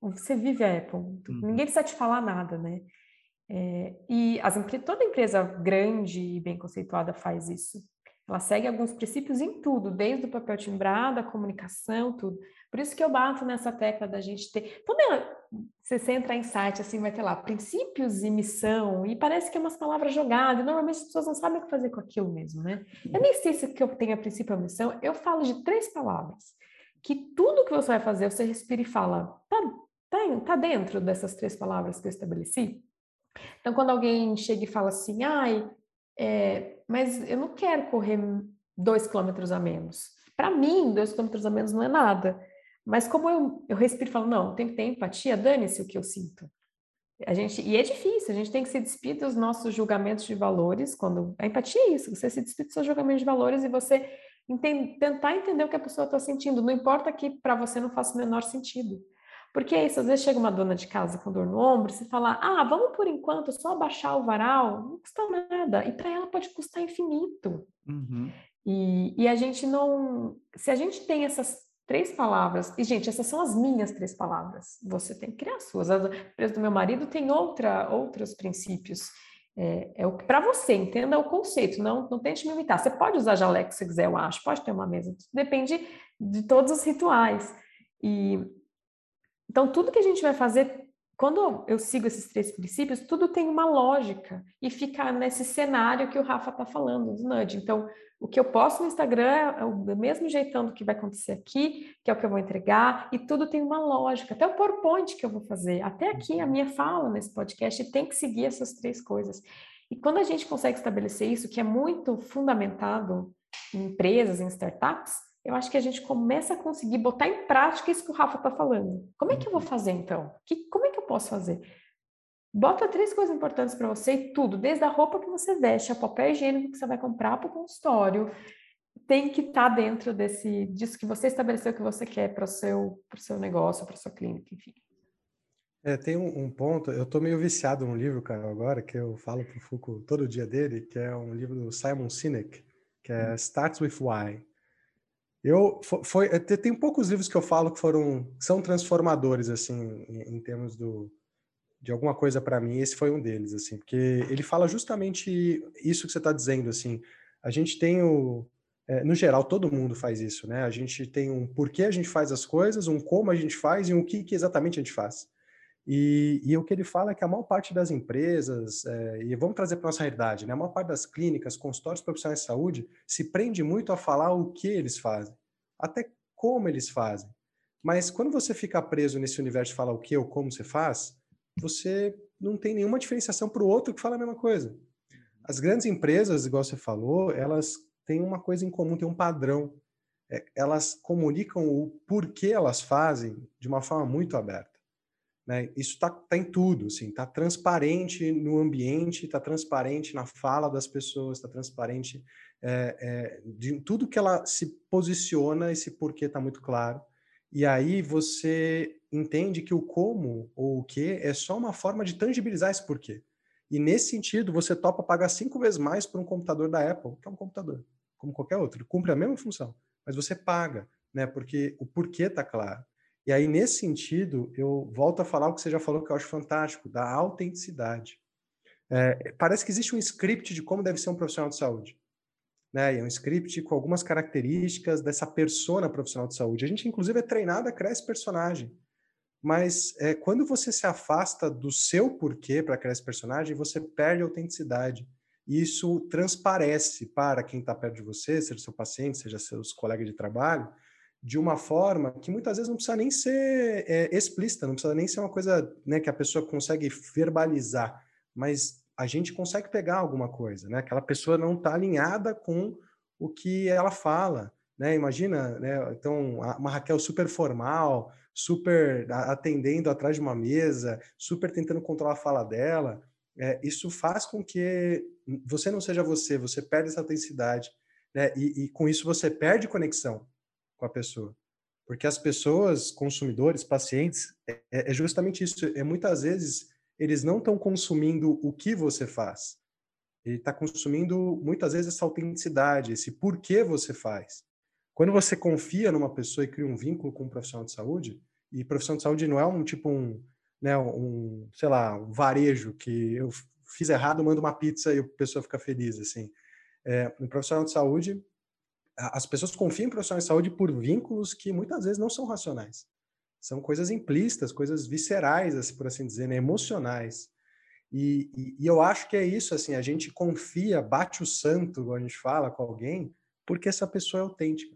você vive a Apple. Uhum. Ninguém precisa te falar nada, né? É, e as, toda empresa grande e bem conceituada faz isso. Ela segue alguns princípios em tudo, desde o papel timbrado, a comunicação, tudo. Por isso que eu bato nessa tecla da gente ter. Quando você entra em site, assim, vai ter lá princípios e missão, e parece que é umas palavras jogadas, normalmente as pessoas não sabem o que fazer com aquilo mesmo, né? Eu nem sei se que eu tenho a princípio ou missão, eu falo de três palavras, que tudo que você vai fazer, você respira e fala, tá, tá, tá dentro dessas três palavras que eu estabeleci? Então, quando alguém chega e fala assim, ai, é, mas eu não quero correr dois quilômetros a menos. Para mim, dois quilômetros a menos não é nada. Mas como eu, eu respiro e falo, não, tem que ter empatia, dane-se o que eu sinto. A gente, e é difícil, a gente tem que se despedir dos nossos julgamentos de valores, quando a empatia é isso, você se despide dos seus julgamentos de valores e você entende, tentar entender o que a pessoa está sentindo, não importa que para você não faça o menor sentido. Porque é isso, às vezes chega uma dona de casa com dor no ombro, você fala, ah, vamos por enquanto só abaixar o varal, não custa nada. E para ela pode custar infinito. Uhum. E, e a gente não. Se a gente tem essas três palavras, e gente, essas são as minhas três palavras, você tem que criar as suas. A empresa do meu marido tem outra, outros princípios. É, é o para você, entenda o conceito, não, não tente me imitar. Você pode usar jaleco se quiser, eu acho, pode ter uma mesa, depende de todos os rituais. E então, tudo que a gente vai fazer, quando eu sigo esses três princípios, tudo tem uma lógica e fica nesse cenário que o Rafa está falando, do nudge. Então, o que eu posto no Instagram é o mesmo jeitão do que vai acontecer aqui, que é o que eu vou entregar, e tudo tem uma lógica. Até o PowerPoint que eu vou fazer, até aqui a minha fala nesse podcast tem que seguir essas três coisas. E quando a gente consegue estabelecer isso, que é muito fundamentado em empresas, em startups, eu acho que a gente começa a conseguir botar em prática isso que o Rafa está falando. Como é que eu vou uhum. fazer então? Que, como é que eu posso fazer? Bota três coisas importantes para você e tudo, desde a roupa que você veste, a papel higiênico que você vai comprar para o consultório, tem que estar tá dentro desse disso que você estabeleceu que você quer para o seu, seu negócio, para sua clínica, enfim. É, tem um, um, ponto, eu tô meio viciado num livro, cara, agora, que eu falo pro Foucault todo dia dele, que é um livro do Simon Sinek, que é hum. Starts With Why. Eu foi, tem poucos livros que eu falo que foram são transformadores assim em, em termos do de alguma coisa para mim. Esse foi um deles assim, porque ele fala justamente isso que você está dizendo assim. A gente tem o é, no geral todo mundo faz isso, né? A gente tem um porquê a gente faz as coisas, um como a gente faz e um que, que exatamente a gente faz. E, e, o que ele fala é que a maior parte das empresas, é, e vamos trazer para nossa realidade, né? a maior parte das clínicas, consultórios profissionais de saúde, se prende muito a falar o que eles fazem, até como eles fazem. Mas quando você fica preso nesse universo de falar o que ou como você faz, você não tem nenhuma diferenciação para o outro que fala a mesma coisa. As grandes empresas, igual você falou, elas têm uma coisa em comum, têm um padrão. É, elas comunicam o porquê elas fazem de uma forma muito aberta. Né? Isso está tá em tudo, assim, está transparente no ambiente, está transparente na fala das pessoas, está transparente é, é, de tudo que ela se posiciona, esse porquê está muito claro. E aí você entende que o como ou o que é só uma forma de tangibilizar esse porquê. E nesse sentido, você topa pagar cinco vezes mais por um computador da Apple, que é um computador, como qualquer outro, cumpre a mesma função, mas você paga, né? Porque o porquê está claro. E aí, nesse sentido, eu volto a falar o que você já falou, que eu acho fantástico, da autenticidade. É, parece que existe um script de como deve ser um profissional de saúde. Né? E é um script com algumas características dessa persona profissional de saúde. A gente, inclusive, é treinado a criar esse personagem. Mas é, quando você se afasta do seu porquê para criar esse personagem, você perde a autenticidade. E isso transparece para quem está perto de você, seja seu paciente, seja seus colegas de trabalho, de uma forma que muitas vezes não precisa nem ser é, explícita, não precisa nem ser uma coisa né, que a pessoa consegue verbalizar, mas a gente consegue pegar alguma coisa, né? Aquela pessoa não está alinhada com o que ela fala, né? Imagina, né? Então, uma Raquel super formal, super atendendo atrás de uma mesa, super tentando controlar a fala dela, é, isso faz com que você não seja você, você perde essa autenticidade, né? E, e, com isso você perde conexão com a pessoa. Porque as pessoas, consumidores, pacientes, é, é, é justamente isso. É muitas vezes eles não estão consumindo o que você faz. Ele está consumindo muitas vezes essa autenticidade, esse porquê você faz. Quando você confia numa pessoa e cria um vínculo com um profissional de saúde, e profissional de saúde não é um tipo um, né, um, sei lá, um varejo que eu fiz errado, mando uma pizza e a pessoa fica feliz, assim. É, um profissional de saúde, as pessoas confiam em profissionais de saúde por vínculos que muitas vezes não são racionais. São coisas implícitas, coisas viscerais, assim, por assim dizer, né, emocionais. E, e, e, eu acho que é isso, assim, a gente confia, bate o santo, quando a gente fala com alguém, porque essa pessoa é autêntica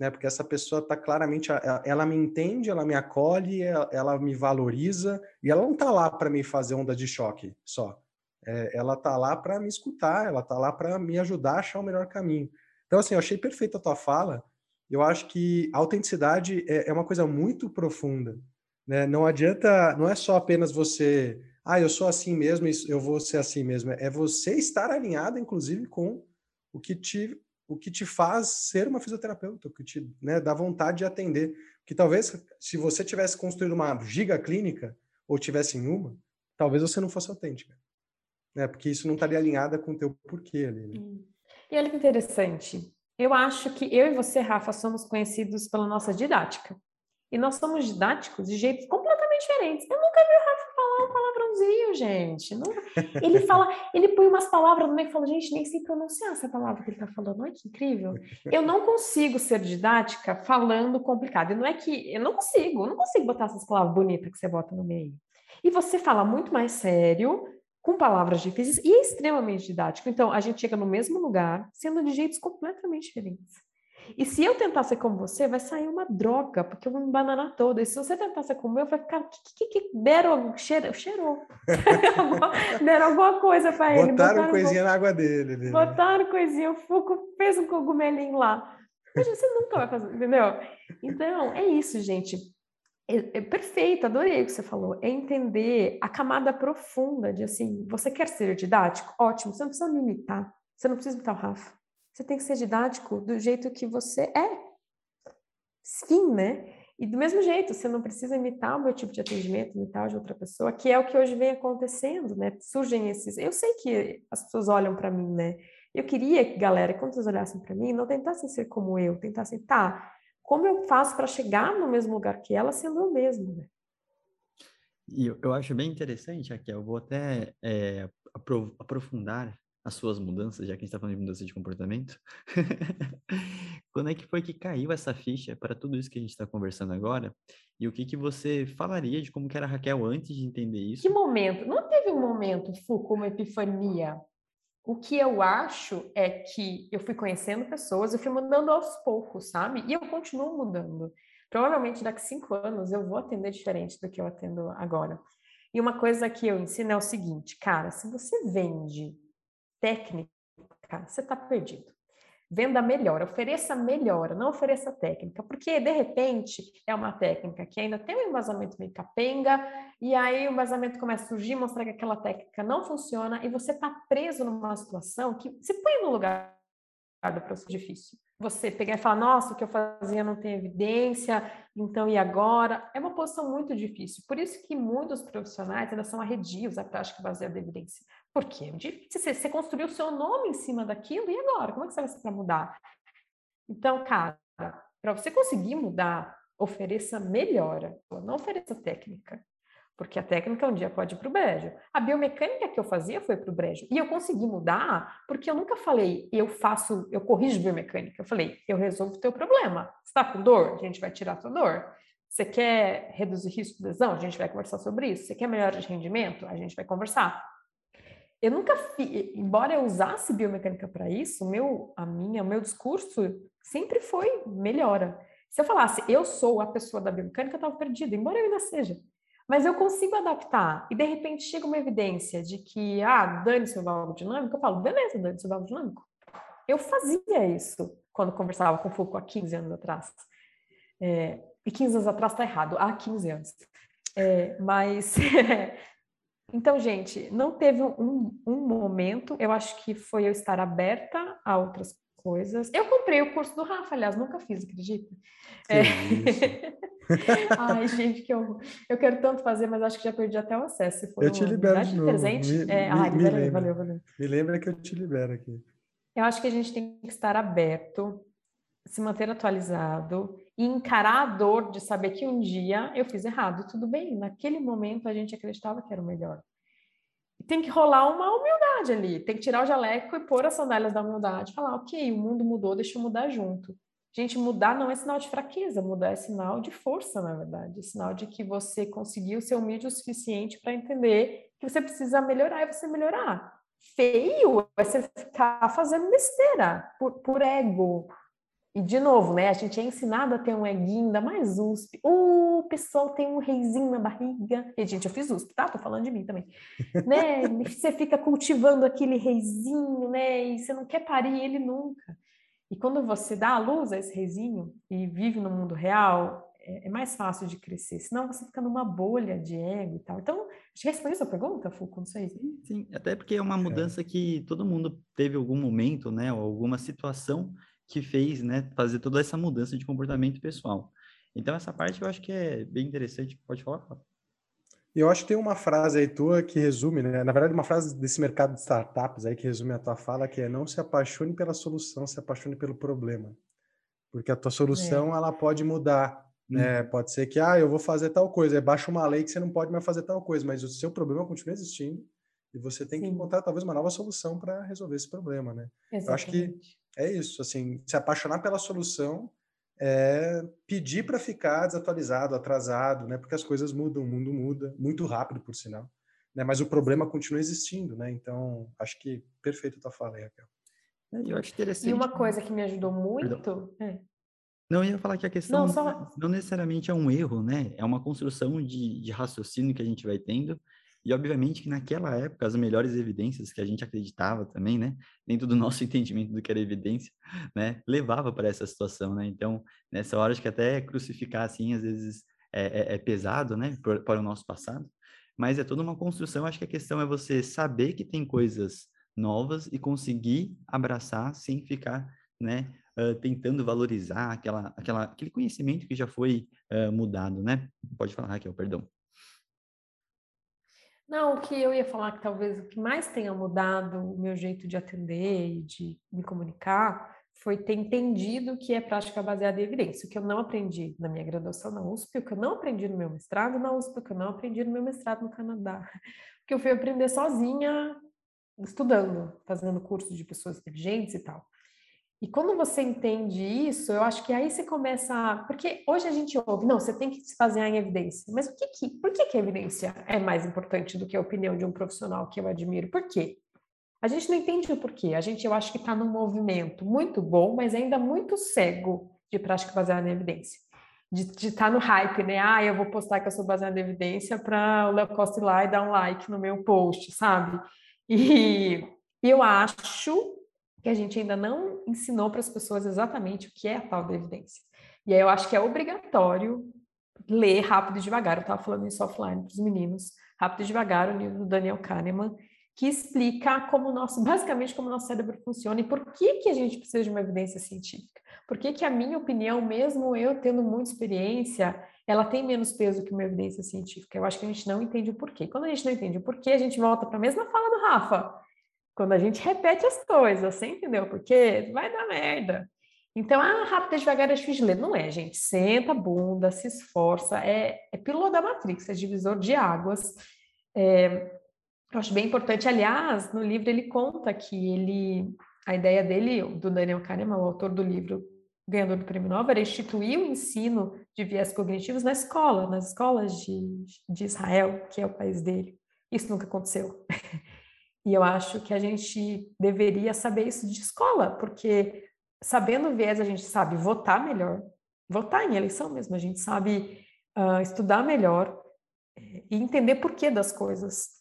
né? Porque essa pessoa está claramente, ela me entende, ela me acolhe, ela me valoriza e ela não está lá para me fazer onda de choque só. É, ela está lá para me escutar, ela está lá para me ajudar a achar o melhor caminho. Então, assim, eu achei perfeita a tua fala. Eu acho que a autenticidade é, é uma coisa muito profunda. Né? Não adianta, não é só apenas você, ah, eu sou assim mesmo, eu vou ser assim mesmo. É você estar alinhado, inclusive, com o que te o que te faz ser uma fisioterapeuta, o que te né, dá vontade de atender. Que talvez, se você tivesse construído uma giga clínica, ou tivesse em uma, talvez você não fosse autêntica. Né? Porque isso não estaria alinhada com o teu porquê ali. Né? E olha que interessante. Eu acho que eu e você, Rafa, somos conhecidos pela nossa didática. E nós somos didáticos de jeitos completamente diferentes. Eu nunca vi o Rafa falar um palavrãozinho, gente. Ele fala, ele põe umas palavras no meio e fala, gente, nem sei pronunciar essa palavra que ele está falando. Olha que incrível. Eu não consigo ser didática falando complicado. E não é que eu não consigo, eu não consigo botar essas palavras bonitas que você bota no meio. E você fala muito mais sério, com palavras difíceis e é extremamente didático. Então, a gente chega no mesmo lugar, sendo de jeitos completamente diferentes. E se eu tentar ser como você, vai sair uma droga, porque eu vou me bananar toda. E se você tentar ser como eu, vai ficar. Que, que, que, deram, cheirou. cheirou. deram alguma coisa para ele. Botaram, botaram coisinha na água dele. Né? Botaram coisinha, o Fuco fez um cogumelinho lá. Mas você nunca vai fazer, entendeu? Então, é isso, gente. É, é perfeito, adorei o que você falou. É entender a camada profunda de assim, você quer ser didático? Ótimo, você não precisa imitar. Você não precisa imitar o Rafa. Você tem que ser didático do jeito que você é. Sim, né? E do mesmo jeito, você não precisa imitar o meu tipo de atendimento, imitar de outra pessoa, que é o que hoje vem acontecendo, né? Surgem esses. Eu sei que as pessoas olham para mim, né? Eu queria que, galera, quando vocês olhassem para mim, não tentassem ser como eu, tentassem, tá, como eu faço para chegar no mesmo lugar que ela, sendo eu mesmo, né? E eu, eu acho bem interessante, aqui, eu vou até é, aprofundar as suas mudanças, já que a gente está falando de mudança de comportamento, quando é que foi que caiu essa ficha para tudo isso que a gente está conversando agora? E o que, que você falaria de como que era a Raquel antes de entender isso? Que momento? Não teve um momento, Fu, como epifania. O que eu acho é que eu fui conhecendo pessoas, eu fui mudando aos poucos, sabe? E eu continuo mudando. Provavelmente daqui cinco anos eu vou atender diferente do que eu atendo agora. E uma coisa que eu ensino é o seguinte, cara, se você vende técnica, você está perdido. Venda melhor, ofereça melhor, não ofereça técnica, porque de repente é uma técnica que ainda tem um embasamento meio capenga, e aí o embasamento começa a surgir, mostrar que aquela técnica não funciona, e você está preso numa situação que se põe no lugar do processo difícil você pegar e falar, nossa, o que eu fazia não tem evidência, então e agora? É uma posição muito difícil. Por isso que muitos profissionais ainda são arredios à prática baseada em evidência. Porque é você, construiu o seu nome em cima daquilo, e agora? Como é que você vai fazer para mudar? Então, cara, para você conseguir mudar, ofereça melhora, não ofereça técnica porque a técnica um dia pode ir para o brejo. A biomecânica que eu fazia foi para o brejo. E eu consegui mudar porque eu nunca falei, eu faço, eu corrijo biomecânica. Eu falei, eu resolvo o teu problema. Você está com dor? A gente vai tirar a tua dor. Você quer reduzir risco de lesão? A gente vai conversar sobre isso. Você quer melhora de rendimento? A gente vai conversar. Eu nunca fiz, embora eu usasse biomecânica para isso, meu, a minha, meu discurso sempre foi melhora. Se eu falasse, eu sou a pessoa da biomecânica, eu estava perdida, embora eu ainda seja. Mas eu consigo adaptar. E de repente chega uma evidência de que, ah, dane-se o valor dinâmico. Eu falo, beleza, dane-se o valor dinâmico. Eu fazia isso quando conversava com o Foucault há 15 anos atrás. É, e 15 anos atrás está errado, há 15 anos. É, mas Então, gente, não teve um, um momento, eu acho que foi eu estar aberta a outras coisas. Eu comprei o curso do Rafa, aliás, nunca fiz, acredita? É... Ai, gente, que eu, eu quero tanto fazer, mas acho que já perdi até o acesso. eu te libero de, de novo. presente. Me, é... me, Ai, me valeu, valeu, valeu. Me lembra que eu te libero aqui. Eu acho que a gente tem que estar aberto, se manter atualizado e encarar a dor de saber que um dia eu fiz errado. Tudo bem, naquele momento a gente acreditava que era o melhor. Tem que rolar uma humildade ali, tem que tirar o jaleco e pôr as sandálias da humildade, falar, ok, o mundo mudou, deixa eu mudar junto. Gente, mudar não é sinal de fraqueza, mudar é sinal de força, na verdade. É sinal de que você conseguiu ser humilde o suficiente para entender que você precisa melhorar e você melhorar. Feio é você ficar fazendo besteira por, por ego, e, de novo, né, a gente é ensinado a ter um eguinho, ainda mais USP. Uh, o pessoal tem um reizinho na barriga. E, gente, eu fiz USP, tá? Tô falando de mim também. né? Você fica cultivando aquele reizinho, né? E você não quer parir ele nunca. E quando você dá a luz a esse reizinho e vive no mundo real, é, é mais fácil de crescer. Senão você fica numa bolha de ego e tal. Então, acho que respondeu a sua pergunta, Fulco, não sei. Sim, sim, até porque é uma é. mudança é. que todo mundo teve algum momento, né? Ou alguma situação que fez, né, fazer toda essa mudança de comportamento pessoal. Então, essa parte eu acho que é bem interessante. Pode falar, Fábio. Eu acho que tem uma frase aí tua que resume, né? Na verdade, uma frase desse mercado de startups aí que resume a tua fala, que é não se apaixone pela solução, se apaixone pelo problema. Porque a tua solução, é. ela pode mudar, né? Hum. Pode ser que, ah, eu vou fazer tal coisa, é baixa uma lei que você não pode mais fazer tal coisa, mas o seu problema continua existindo e você tem Sim. que encontrar talvez uma nova solução para resolver esse problema, né? Exatamente. Eu acho que é isso, assim, se apaixonar pela solução é pedir para ficar desatualizado, atrasado, né? Porque as coisas mudam, o mundo muda muito rápido, por sinal. Né? Mas o problema continua existindo, né? Então, acho que perfeito a tua fala aí, Raquel. É, eu acho interessante. E uma coisa que me ajudou muito. É. Não, eu ia falar que a questão não, só... não necessariamente é um erro, né? É uma construção de, de raciocínio que a gente vai tendo e, obviamente, que naquela época, as melhores evidências que a gente acreditava também, né, dentro do nosso entendimento do que era evidência, né, levava para essa situação, né? Então, nessa hora, acho que até crucificar, assim, às vezes é, é, é pesado, né, para, o nosso passado, mas é toda uma construção. Acho que a questão é você saber que tem coisas novas e conseguir abraçar sem ficar, né, uh, tentando valorizar aquela, aquela, aquele conhecimento que já foi uh, mudado, né? Pode falar, Raquel, perdão. Não, o que eu ia falar que talvez o que mais tenha mudado o meu jeito de atender e de me comunicar foi ter entendido que é prática baseada em evidência, o que eu não aprendi na minha graduação na USP, o que eu não aprendi no meu mestrado na USP, o que eu não aprendi no meu mestrado no Canadá, que eu fui aprender sozinha, estudando, fazendo cursos de pessoas inteligentes e tal. E quando você entende isso, eu acho que aí você começa a... Porque hoje a gente ouve, não, você tem que se basear em evidência. Mas o que que, por que, que a evidência é mais importante do que a opinião de um profissional que eu admiro? Por quê? A gente não entende o porquê. A gente, eu acho que está num movimento muito bom, mas ainda muito cego de prática baseada em evidência. De estar tá no hype, né? Ah, eu vou postar que eu sou baseada em evidência para o Léo Costa ir lá e dar um like no meu post, sabe? E eu acho que a gente ainda não ensinou para as pessoas exatamente o que é a tal da evidência. E aí eu acho que é obrigatório ler rápido e devagar. Eu estava falando isso offline para os meninos, rápido e devagar, o livro do Daniel Kahneman, que explica como nosso, basicamente como o nosso cérebro funciona e por que, que a gente precisa de uma evidência científica. Por que, que a minha opinião, mesmo eu tendo muita experiência, ela tem menos peso que uma evidência científica. Eu acho que a gente não entende o porquê. Quando a gente não entende o porquê, a gente volta para a mesma fala do Rafa. Quando a gente repete as coisas, você entendeu? Porque vai dar merda. Então, ah, rápido devagar é difícil de ler. Não é, gente. Senta a bunda, se esforça. É, é pílula da Matrix, é divisor de águas. É, eu acho bem importante. Aliás, no livro ele conta que ele, a ideia dele, do Daniel Kahneman, o autor do livro ganhador do Prêmio Nobel, era instituir o ensino de viés cognitivos na escola, nas escolas de, de Israel, que é o país dele. Isso nunca aconteceu. E eu acho que a gente deveria saber isso de escola, porque sabendo viés a gente sabe votar melhor, votar em eleição mesmo, a gente sabe uh, estudar melhor eh, e entender porquê das coisas.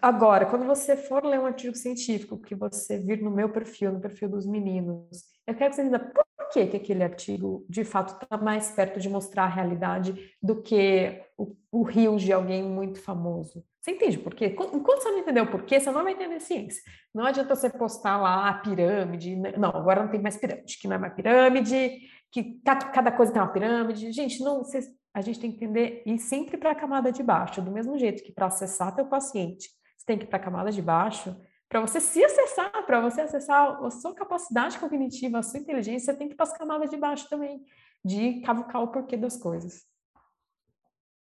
Agora, quando você for ler um artigo científico, que você vir no meu perfil, no perfil dos meninos, Eu quero que você diga por que, que aquele artigo, de fato, está mais perto de mostrar a realidade do que o, o rio de alguém muito famoso. Você entende por quê? Enquanto você não entendeu o porquê, você não vai entender ciência. Não adianta você postar lá a pirâmide. Né? Não, agora não tem mais pirâmide, que não é mais pirâmide, que cada coisa tem uma pirâmide. Gente, não, você, a gente tem que entender e sempre para a camada de baixo, do mesmo jeito que para acessar teu paciente, você tem que ir para a camada de baixo, para você se acessar, para você acessar a sua capacidade cognitiva, a sua inteligência, você tem que ir para as camadas de baixo também, de cavucar o porquê das coisas.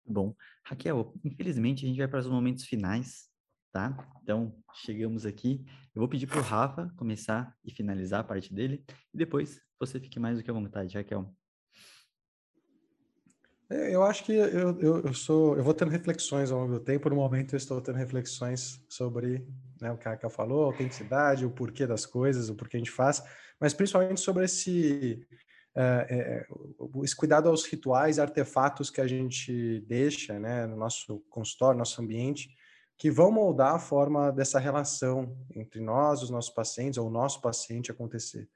Bom, Raquel, infelizmente a gente vai para os momentos finais, tá? Então, chegamos aqui. Eu vou pedir para o Rafa começar e finalizar a parte dele, e depois você fique mais do que à vontade, Raquel. É, eu acho que eu, eu, eu, sou, eu vou tendo reflexões ao longo do tempo. No momento, eu estou tendo reflexões sobre né, o que a Raquel falou, a autenticidade, o porquê das coisas, o porquê a gente faz, mas principalmente sobre esse, é, esse cuidado aos rituais, artefatos que a gente deixa né, no nosso consultório, nosso ambiente, que vão moldar a forma dessa relação entre nós, os nossos pacientes, ou o nosso paciente acontecer.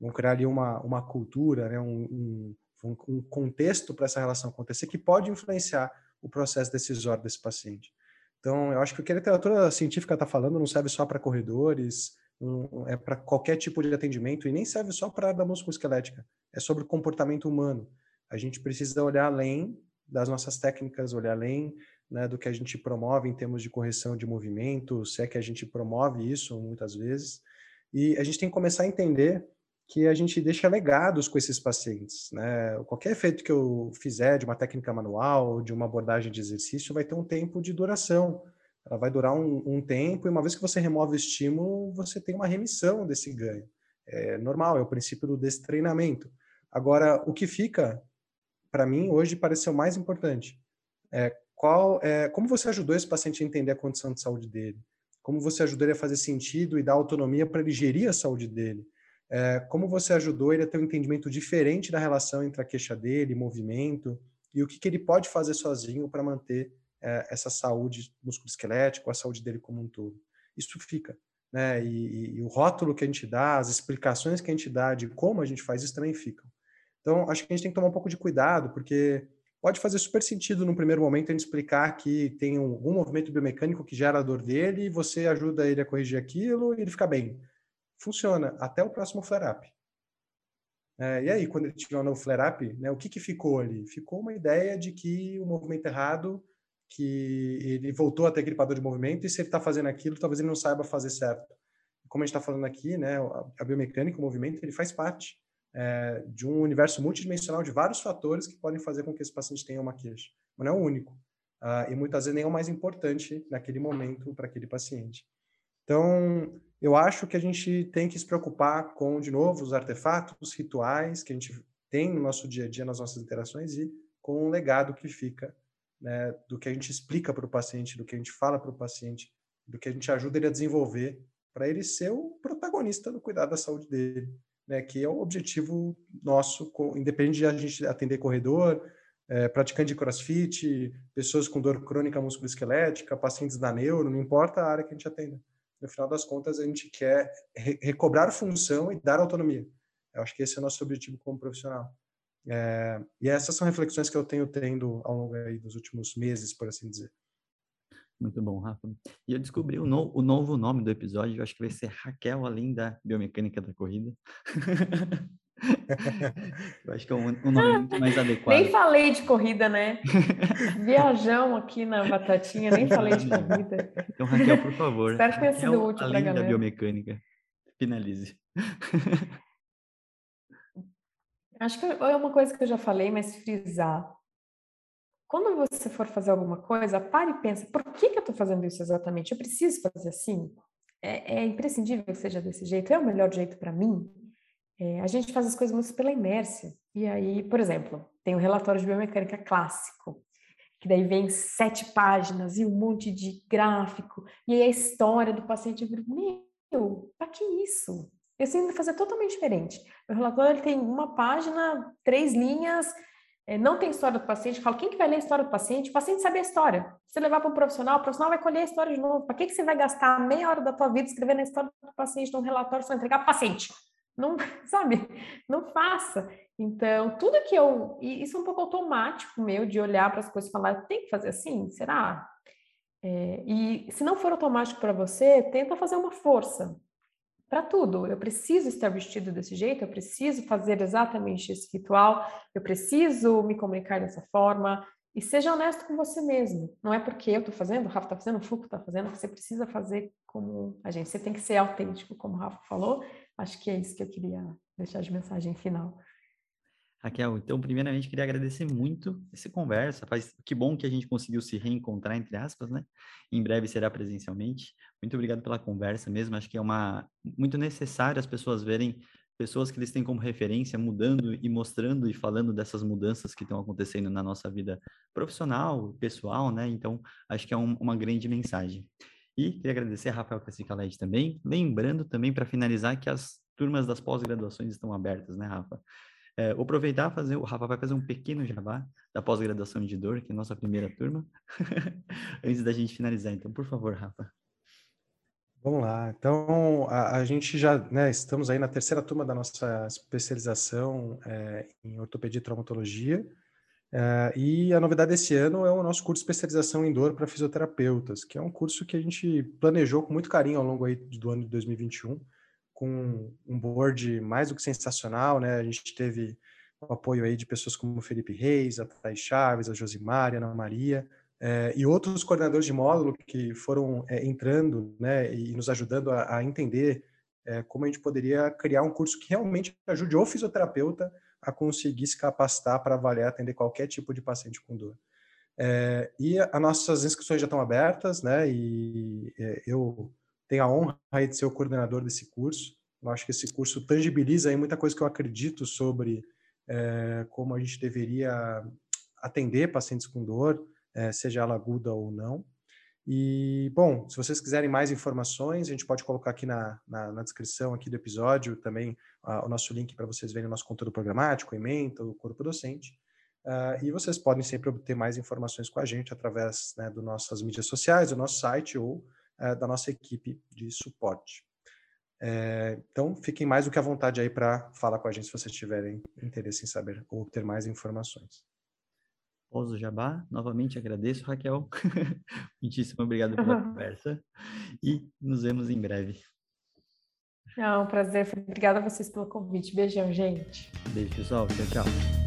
Vão criar ali uma, uma cultura, né, um um, um contexto para essa relação acontecer que pode influenciar o processo decisório desse paciente. Então, eu acho que o que a literatura científica está falando não serve só para corredores, um, é para qualquer tipo de atendimento e nem serve só para a musculoesquelética. É sobre o comportamento humano. A gente precisa olhar além das nossas técnicas, olhar além né, do que a gente promove em termos de correção de movimento, se é que a gente promove isso muitas vezes. E a gente tem que começar a entender que a gente deixa legados com esses pacientes. Né? Qualquer efeito que eu fizer de uma técnica manual, de uma abordagem de exercício, vai ter um tempo de duração. Ela vai durar um, um tempo, e uma vez que você remove o estímulo, você tem uma remissão desse ganho. É normal, é o princípio do destreinamento. Agora, o que fica, para mim, hoje pareceu mais importante. É, qual, é, como você ajudou esse paciente a entender a condição de saúde dele? Como você ajudou ele a fazer sentido e dar autonomia para ele gerir a saúde dele? É, como você ajudou ele a ter um entendimento diferente da relação entre a queixa dele, movimento, e o que, que ele pode fazer sozinho para manter é, essa saúde musculoesquelética, a saúde dele como um todo. Isso fica. Né? E, e, o rótulo que a gente dá, as explicações que a gente dá de como a gente faz isso também ficam. Então, acho que a gente tem que tomar um pouco de cuidado, porque pode fazer super sentido no primeiro momento a gente explicar que tem algum movimento biomecânico que gera a dor dele e você ajuda ele a corrigir aquilo e ele fica bem funciona até o próximo flare-up. É, e aí, quando ele tiver um novo flare-up, né, o que, que ficou ali? Ficou uma ideia de que o movimento errado, que ele voltou a ter gripador de movimento, e se ele está fazendo aquilo, talvez ele não saiba fazer certo. Como a gente está falando aqui, né, a biomecânica, o movimento, ele faz parte é, de um universo multidimensional de vários fatores que podem fazer com que esse paciente tenha uma queixa. Mas não é o único. Uh, e muitas vezes nem é o mais importante naquele momento para aquele paciente. Então, eu acho que a gente tem que se preocupar com, de novo, os artefatos, os rituais que a gente tem no nosso dia a dia, nas nossas interações e com o legado que fica né, do que a gente explica para o paciente, do que a gente fala para o paciente, do que a gente ajuda ele a desenvolver para ele ser o protagonista do cuidado da saúde dele, né, que é o objetivo nosso, independente de a gente atender corredor, é, praticante de crossfit, pessoas com dor crônica musculoesquelética, pacientes da neuro, não importa a área que a gente atenda no final das contas, a gente quer re recobrar função e dar autonomia. Eu acho que esse é o nosso objetivo como profissional. É, e essas são reflexões que eu tenho tendo ao longo dos últimos meses, por assim dizer. Muito bom, Rafa. E eu descobri o, no, o novo nome do episódio, eu acho que vai ser Raquel, além da biomecânica da corrida. Eu acho que é um, um nome muito mais adequado. Nem falei de corrida, né? Viajão aqui na batatinha, nem falei de corrida. Então, Raquel, por favor. Espero que tenha sido útil para a galera. da biomecânica. Finalize. Acho que é uma coisa que eu já falei, mas frisar. Quando você for fazer alguma coisa, pare e pensa, por que, que eu estou fazendo isso exatamente? Eu preciso fazer assim? É, é imprescindível que seja desse jeito? É o melhor jeito para mim? É, a gente faz as coisas muito pela inércia. E aí, por exemplo, tem um relatório de biomecânica clássico, que daí vem sete páginas e um monte de gráfico, e aí a história do paciente. Eu meu, para que isso? Eu sinto fazer totalmente diferente. O relatório ele tem uma página, três linhas, é, não tem história do paciente. Eu falo, quem que vai ler a história do paciente? O paciente sabe a história. Se você levar para um profissional, o profissional vai colher a história de novo. Para que, que você vai gastar meia hora da tua vida escrevendo a história do paciente num relatório só entregar para paciente? Não, sabe? Não faça. Então, tudo que eu. Isso é um pouco automático meu de olhar para as coisas e falar, tem que fazer assim? Será? É, e se não for automático para você, tenta fazer uma força para tudo. Eu preciso estar vestido desse jeito, eu preciso fazer exatamente esse ritual, eu preciso me comunicar dessa forma. E seja honesto com você mesmo. Não é porque eu estou fazendo, o Rafa está fazendo, o Fuco está fazendo, você precisa fazer como a gente. Você tem que ser autêntico, como o Rafa falou. Acho que é isso que eu queria deixar de mensagem final. Raquel, então, primeiramente, queria agradecer muito essa conversa. Faz, que bom que a gente conseguiu se reencontrar, entre aspas, né? Em breve será presencialmente. Muito obrigado pela conversa mesmo. Acho que é uma muito necessário as pessoas verem pessoas que eles têm como referência mudando e mostrando e falando dessas mudanças que estão acontecendo na nossa vida profissional, pessoal, né? Então, acho que é um, uma grande mensagem. E queria agradecer a Rafael Cacica também, lembrando também para finalizar que as turmas das pós-graduações estão abertas, né, Rafa? É, vou aproveitar fazer, o Rafa vai fazer um pequeno jabá da pós-graduação de dor, que é a nossa primeira turma, antes da gente finalizar. Então, por favor, Rafa. Vamos lá. Então, a, a gente já, né, estamos aí na terceira turma da nossa especialização é, em ortopedia e traumatologia. É, e a novidade desse ano é o nosso curso de especialização em dor para fisioterapeutas, que é um curso que a gente planejou com muito carinho ao longo aí do ano de 2021 com um board mais do que sensacional, né? A gente teve o apoio aí de pessoas como Felipe Reis, a Thais Chaves, a Josimar, a Ana Maria, é, e outros coordenadores de módulo que foram é, entrando né, e nos ajudando a, a entender como a gente poderia criar um curso que realmente ajude o fisioterapeuta a conseguir se capacitar para avaliar atender qualquer tipo de paciente com dor. É, e as nossas inscrições já estão abertas, né? E é, eu tenho a honra de ser o coordenador desse curso. Eu acho que esse curso tangibiliza aí muita coisa que eu acredito sobre é, como a gente deveria atender pacientes com dor, é, seja ela aguda ou não. E, bom, se vocês quiserem mais informações, a gente pode colocar aqui na, na, na descrição aqui do episódio também uh, o nosso link para vocês verem o nosso conteúdo programático, ementa, o corpo docente. Uh, e vocês podem sempre obter mais informações com a gente através né, das nossas mídias sociais, do nosso site ou é, da nossa equipe de suporte. É, então, fiquem mais do que à vontade aí para falar com a gente se vocês tiverem interesse em saber ou obter mais informações. Pouso Jabá, novamente agradeço, Raquel. Muitíssimo obrigado pela conversa e nos vemos em breve. É um prazer. Obrigada a vocês pelo convite. Beijão, gente. Beijo, pessoal. Tchau, tchau.